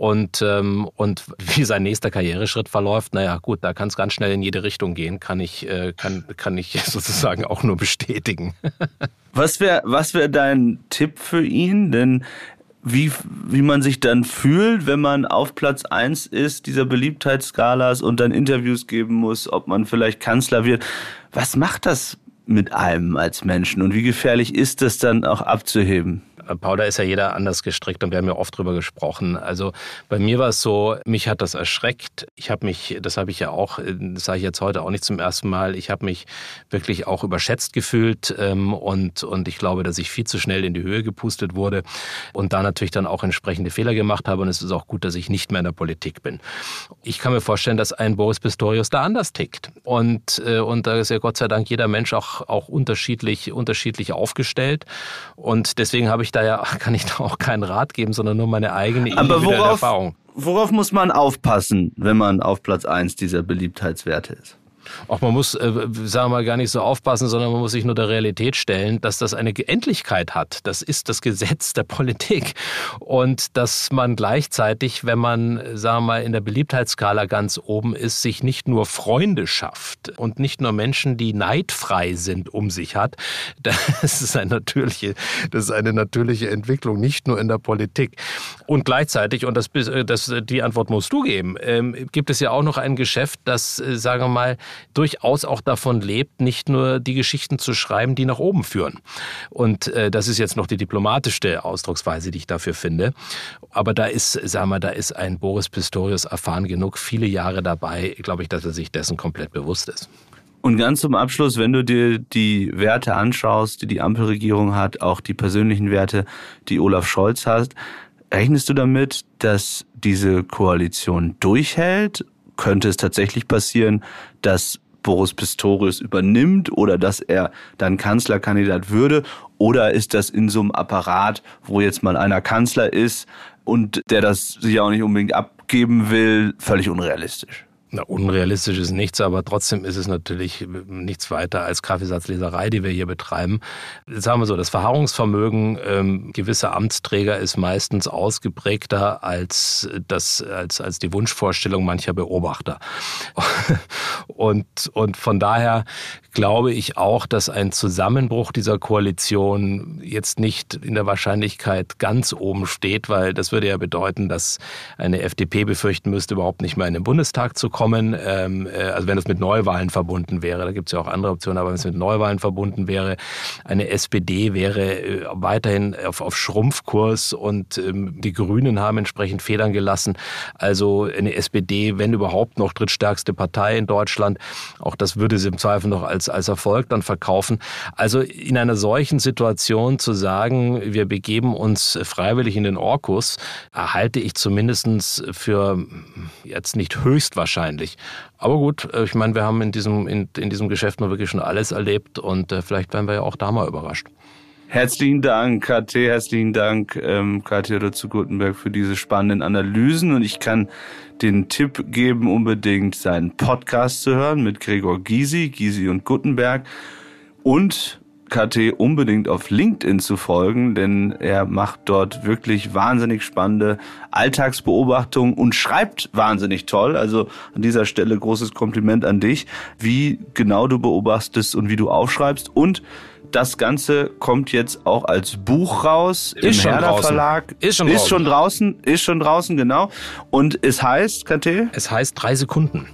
und, ähm, und wie sein nächster Karriereschritt verläuft, naja, gut, da kann es ganz schnell in jede Richtung gehen, kann ich, äh, kann, kann ich sozusagen auch nur bestätigen. was wäre was wär dein Tipp für ihn? Denn wie, wie man sich dann fühlt, wenn man auf Platz 1 ist, dieser Beliebtheitsskalas und dann Interviews geben muss, ob man vielleicht Kanzler wird. Was macht das mit einem als Menschen und wie gefährlich ist das dann auch abzuheben? Paul, da ist ja jeder anders gestrickt und wir haben ja oft drüber gesprochen. Also bei mir war es so, mich hat das erschreckt. Ich habe mich, das habe ich ja auch, das sage ich jetzt heute auch nicht zum ersten Mal, ich habe mich wirklich auch überschätzt gefühlt ähm, und, und ich glaube, dass ich viel zu schnell in die Höhe gepustet wurde und da natürlich dann auch entsprechende Fehler gemacht habe und es ist auch gut, dass ich nicht mehr in der Politik bin. Ich kann mir vorstellen, dass ein Boris Pistorius da anders tickt und, äh, und da ist ja Gott sei Dank jeder Mensch auch, auch unterschiedlich, unterschiedlich aufgestellt und deswegen habe ich da ja, kann ich da auch keinen Rat geben, sondern nur meine eigene Aber worauf, Erfahrung. Worauf muss man aufpassen, wenn man auf Platz 1 dieser Beliebtheitswerte ist? Auch man muss, äh, sagen wir mal, gar nicht so aufpassen, sondern man muss sich nur der Realität stellen, dass das eine Endlichkeit hat. Das ist das Gesetz der Politik. Und dass man gleichzeitig, wenn man, sagen wir mal, in der Beliebtheitsskala ganz oben ist, sich nicht nur Freunde schafft und nicht nur Menschen, die neidfrei sind, um sich hat. Das ist eine natürliche, das ist eine natürliche Entwicklung, nicht nur in der Politik. Und gleichzeitig, und das, das die Antwort musst du geben, ähm, gibt es ja auch noch ein Geschäft, das, äh, sagen wir mal, durchaus auch davon lebt, nicht nur die Geschichten zu schreiben, die nach oben führen. Und äh, das ist jetzt noch die diplomatischste Ausdrucksweise, die ich dafür finde. Aber da ist, sagen wir, da ist ein Boris Pistorius erfahren genug, viele Jahre dabei, glaube ich, dass er sich dessen komplett bewusst ist. Und ganz zum Abschluss, wenn du dir die Werte anschaust, die die Ampelregierung hat, auch die persönlichen Werte, die Olaf Scholz hat, rechnest du damit, dass diese Koalition durchhält könnte es tatsächlich passieren, dass Boris Pistorius übernimmt oder dass er dann Kanzlerkandidat würde? Oder ist das in so einem Apparat, wo jetzt mal einer Kanzler ist und der das sich auch nicht unbedingt abgeben will, völlig unrealistisch? Na, unrealistisch ist nichts, aber trotzdem ist es natürlich nichts weiter als Kaffeesatzleserei, die wir hier betreiben. Sagen wir so, das Verharrungsvermögen ähm, gewisser Amtsträger ist meistens ausgeprägter als, das, als, als die Wunschvorstellung mancher Beobachter. und, und von daher glaube ich auch, dass ein Zusammenbruch dieser Koalition jetzt nicht in der Wahrscheinlichkeit ganz oben steht, weil das würde ja bedeuten, dass eine FDP befürchten müsste, überhaupt nicht mehr in den Bundestag zu kommen. Ähm, äh, also wenn es mit Neuwahlen verbunden wäre, da gibt es ja auch andere Optionen, aber wenn es mit Neuwahlen verbunden wäre, eine SPD wäre äh, weiterhin auf, auf Schrumpfkurs und ähm, die Grünen haben entsprechend Federn gelassen. Also eine SPD, wenn überhaupt noch drittstärkste Partei in Deutschland, auch das würde sie im Zweifel noch als als, als Erfolg dann verkaufen. Also in einer solchen Situation zu sagen, wir begeben uns freiwillig in den Orkus, halte ich zumindest für jetzt nicht höchstwahrscheinlich. Aber gut, ich meine, wir haben in diesem, in, in diesem Geschäft nur wirklich schon alles erlebt und äh, vielleicht werden wir ja auch da mal überrascht. Herzlichen Dank, KT, herzlichen Dank, ähm, KT zu Gutenberg, für diese spannenden Analysen. Und ich kann den Tipp geben, unbedingt seinen Podcast zu hören mit Gregor Gysi, Gysi und Gutenberg. Und KT unbedingt auf LinkedIn zu folgen, denn er macht dort wirklich wahnsinnig spannende Alltagsbeobachtungen und schreibt wahnsinnig toll. Also an dieser Stelle großes Kompliment an dich, wie genau du beobachtest und wie du aufschreibst und das Ganze kommt jetzt auch als Buch raus im Ist schon Herder draußen. Verlag. Ist schon ist draußen. schon draußen. Ist schon draußen, genau. Und es heißt, KT? Es heißt drei Sekunden.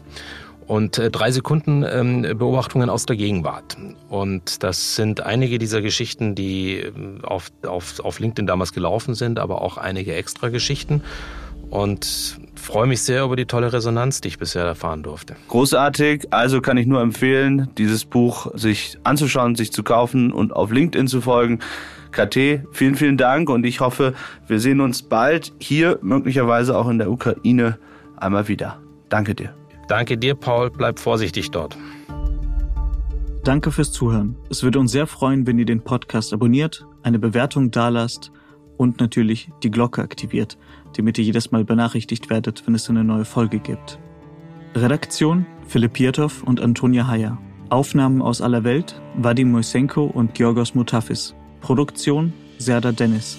Und äh, drei Sekunden ähm, Beobachtungen aus der Gegenwart. Und das sind einige dieser Geschichten, die ähm, auf, auf, auf LinkedIn damals gelaufen sind, aber auch einige extra Geschichten. Und freue mich sehr über die tolle Resonanz, die ich bisher erfahren durfte. Großartig. Also kann ich nur empfehlen, dieses Buch sich anzuschauen, sich zu kaufen und auf LinkedIn zu folgen. KT, vielen, vielen Dank und ich hoffe, wir sehen uns bald hier, möglicherweise auch in der Ukraine, einmal wieder. Danke dir. Danke dir, Paul. Bleib vorsichtig dort. Danke fürs Zuhören. Es würde uns sehr freuen, wenn ihr den Podcast abonniert, eine Bewertung dalasst und natürlich die Glocke aktiviert, damit ihr jedes Mal benachrichtigt werdet, wenn es eine neue Folge gibt. Redaktion Philipp Pietow und Antonia Heyer. Aufnahmen aus aller Welt Vadim Moisenko und Georgos Mutafis. Produktion Serda Dennis.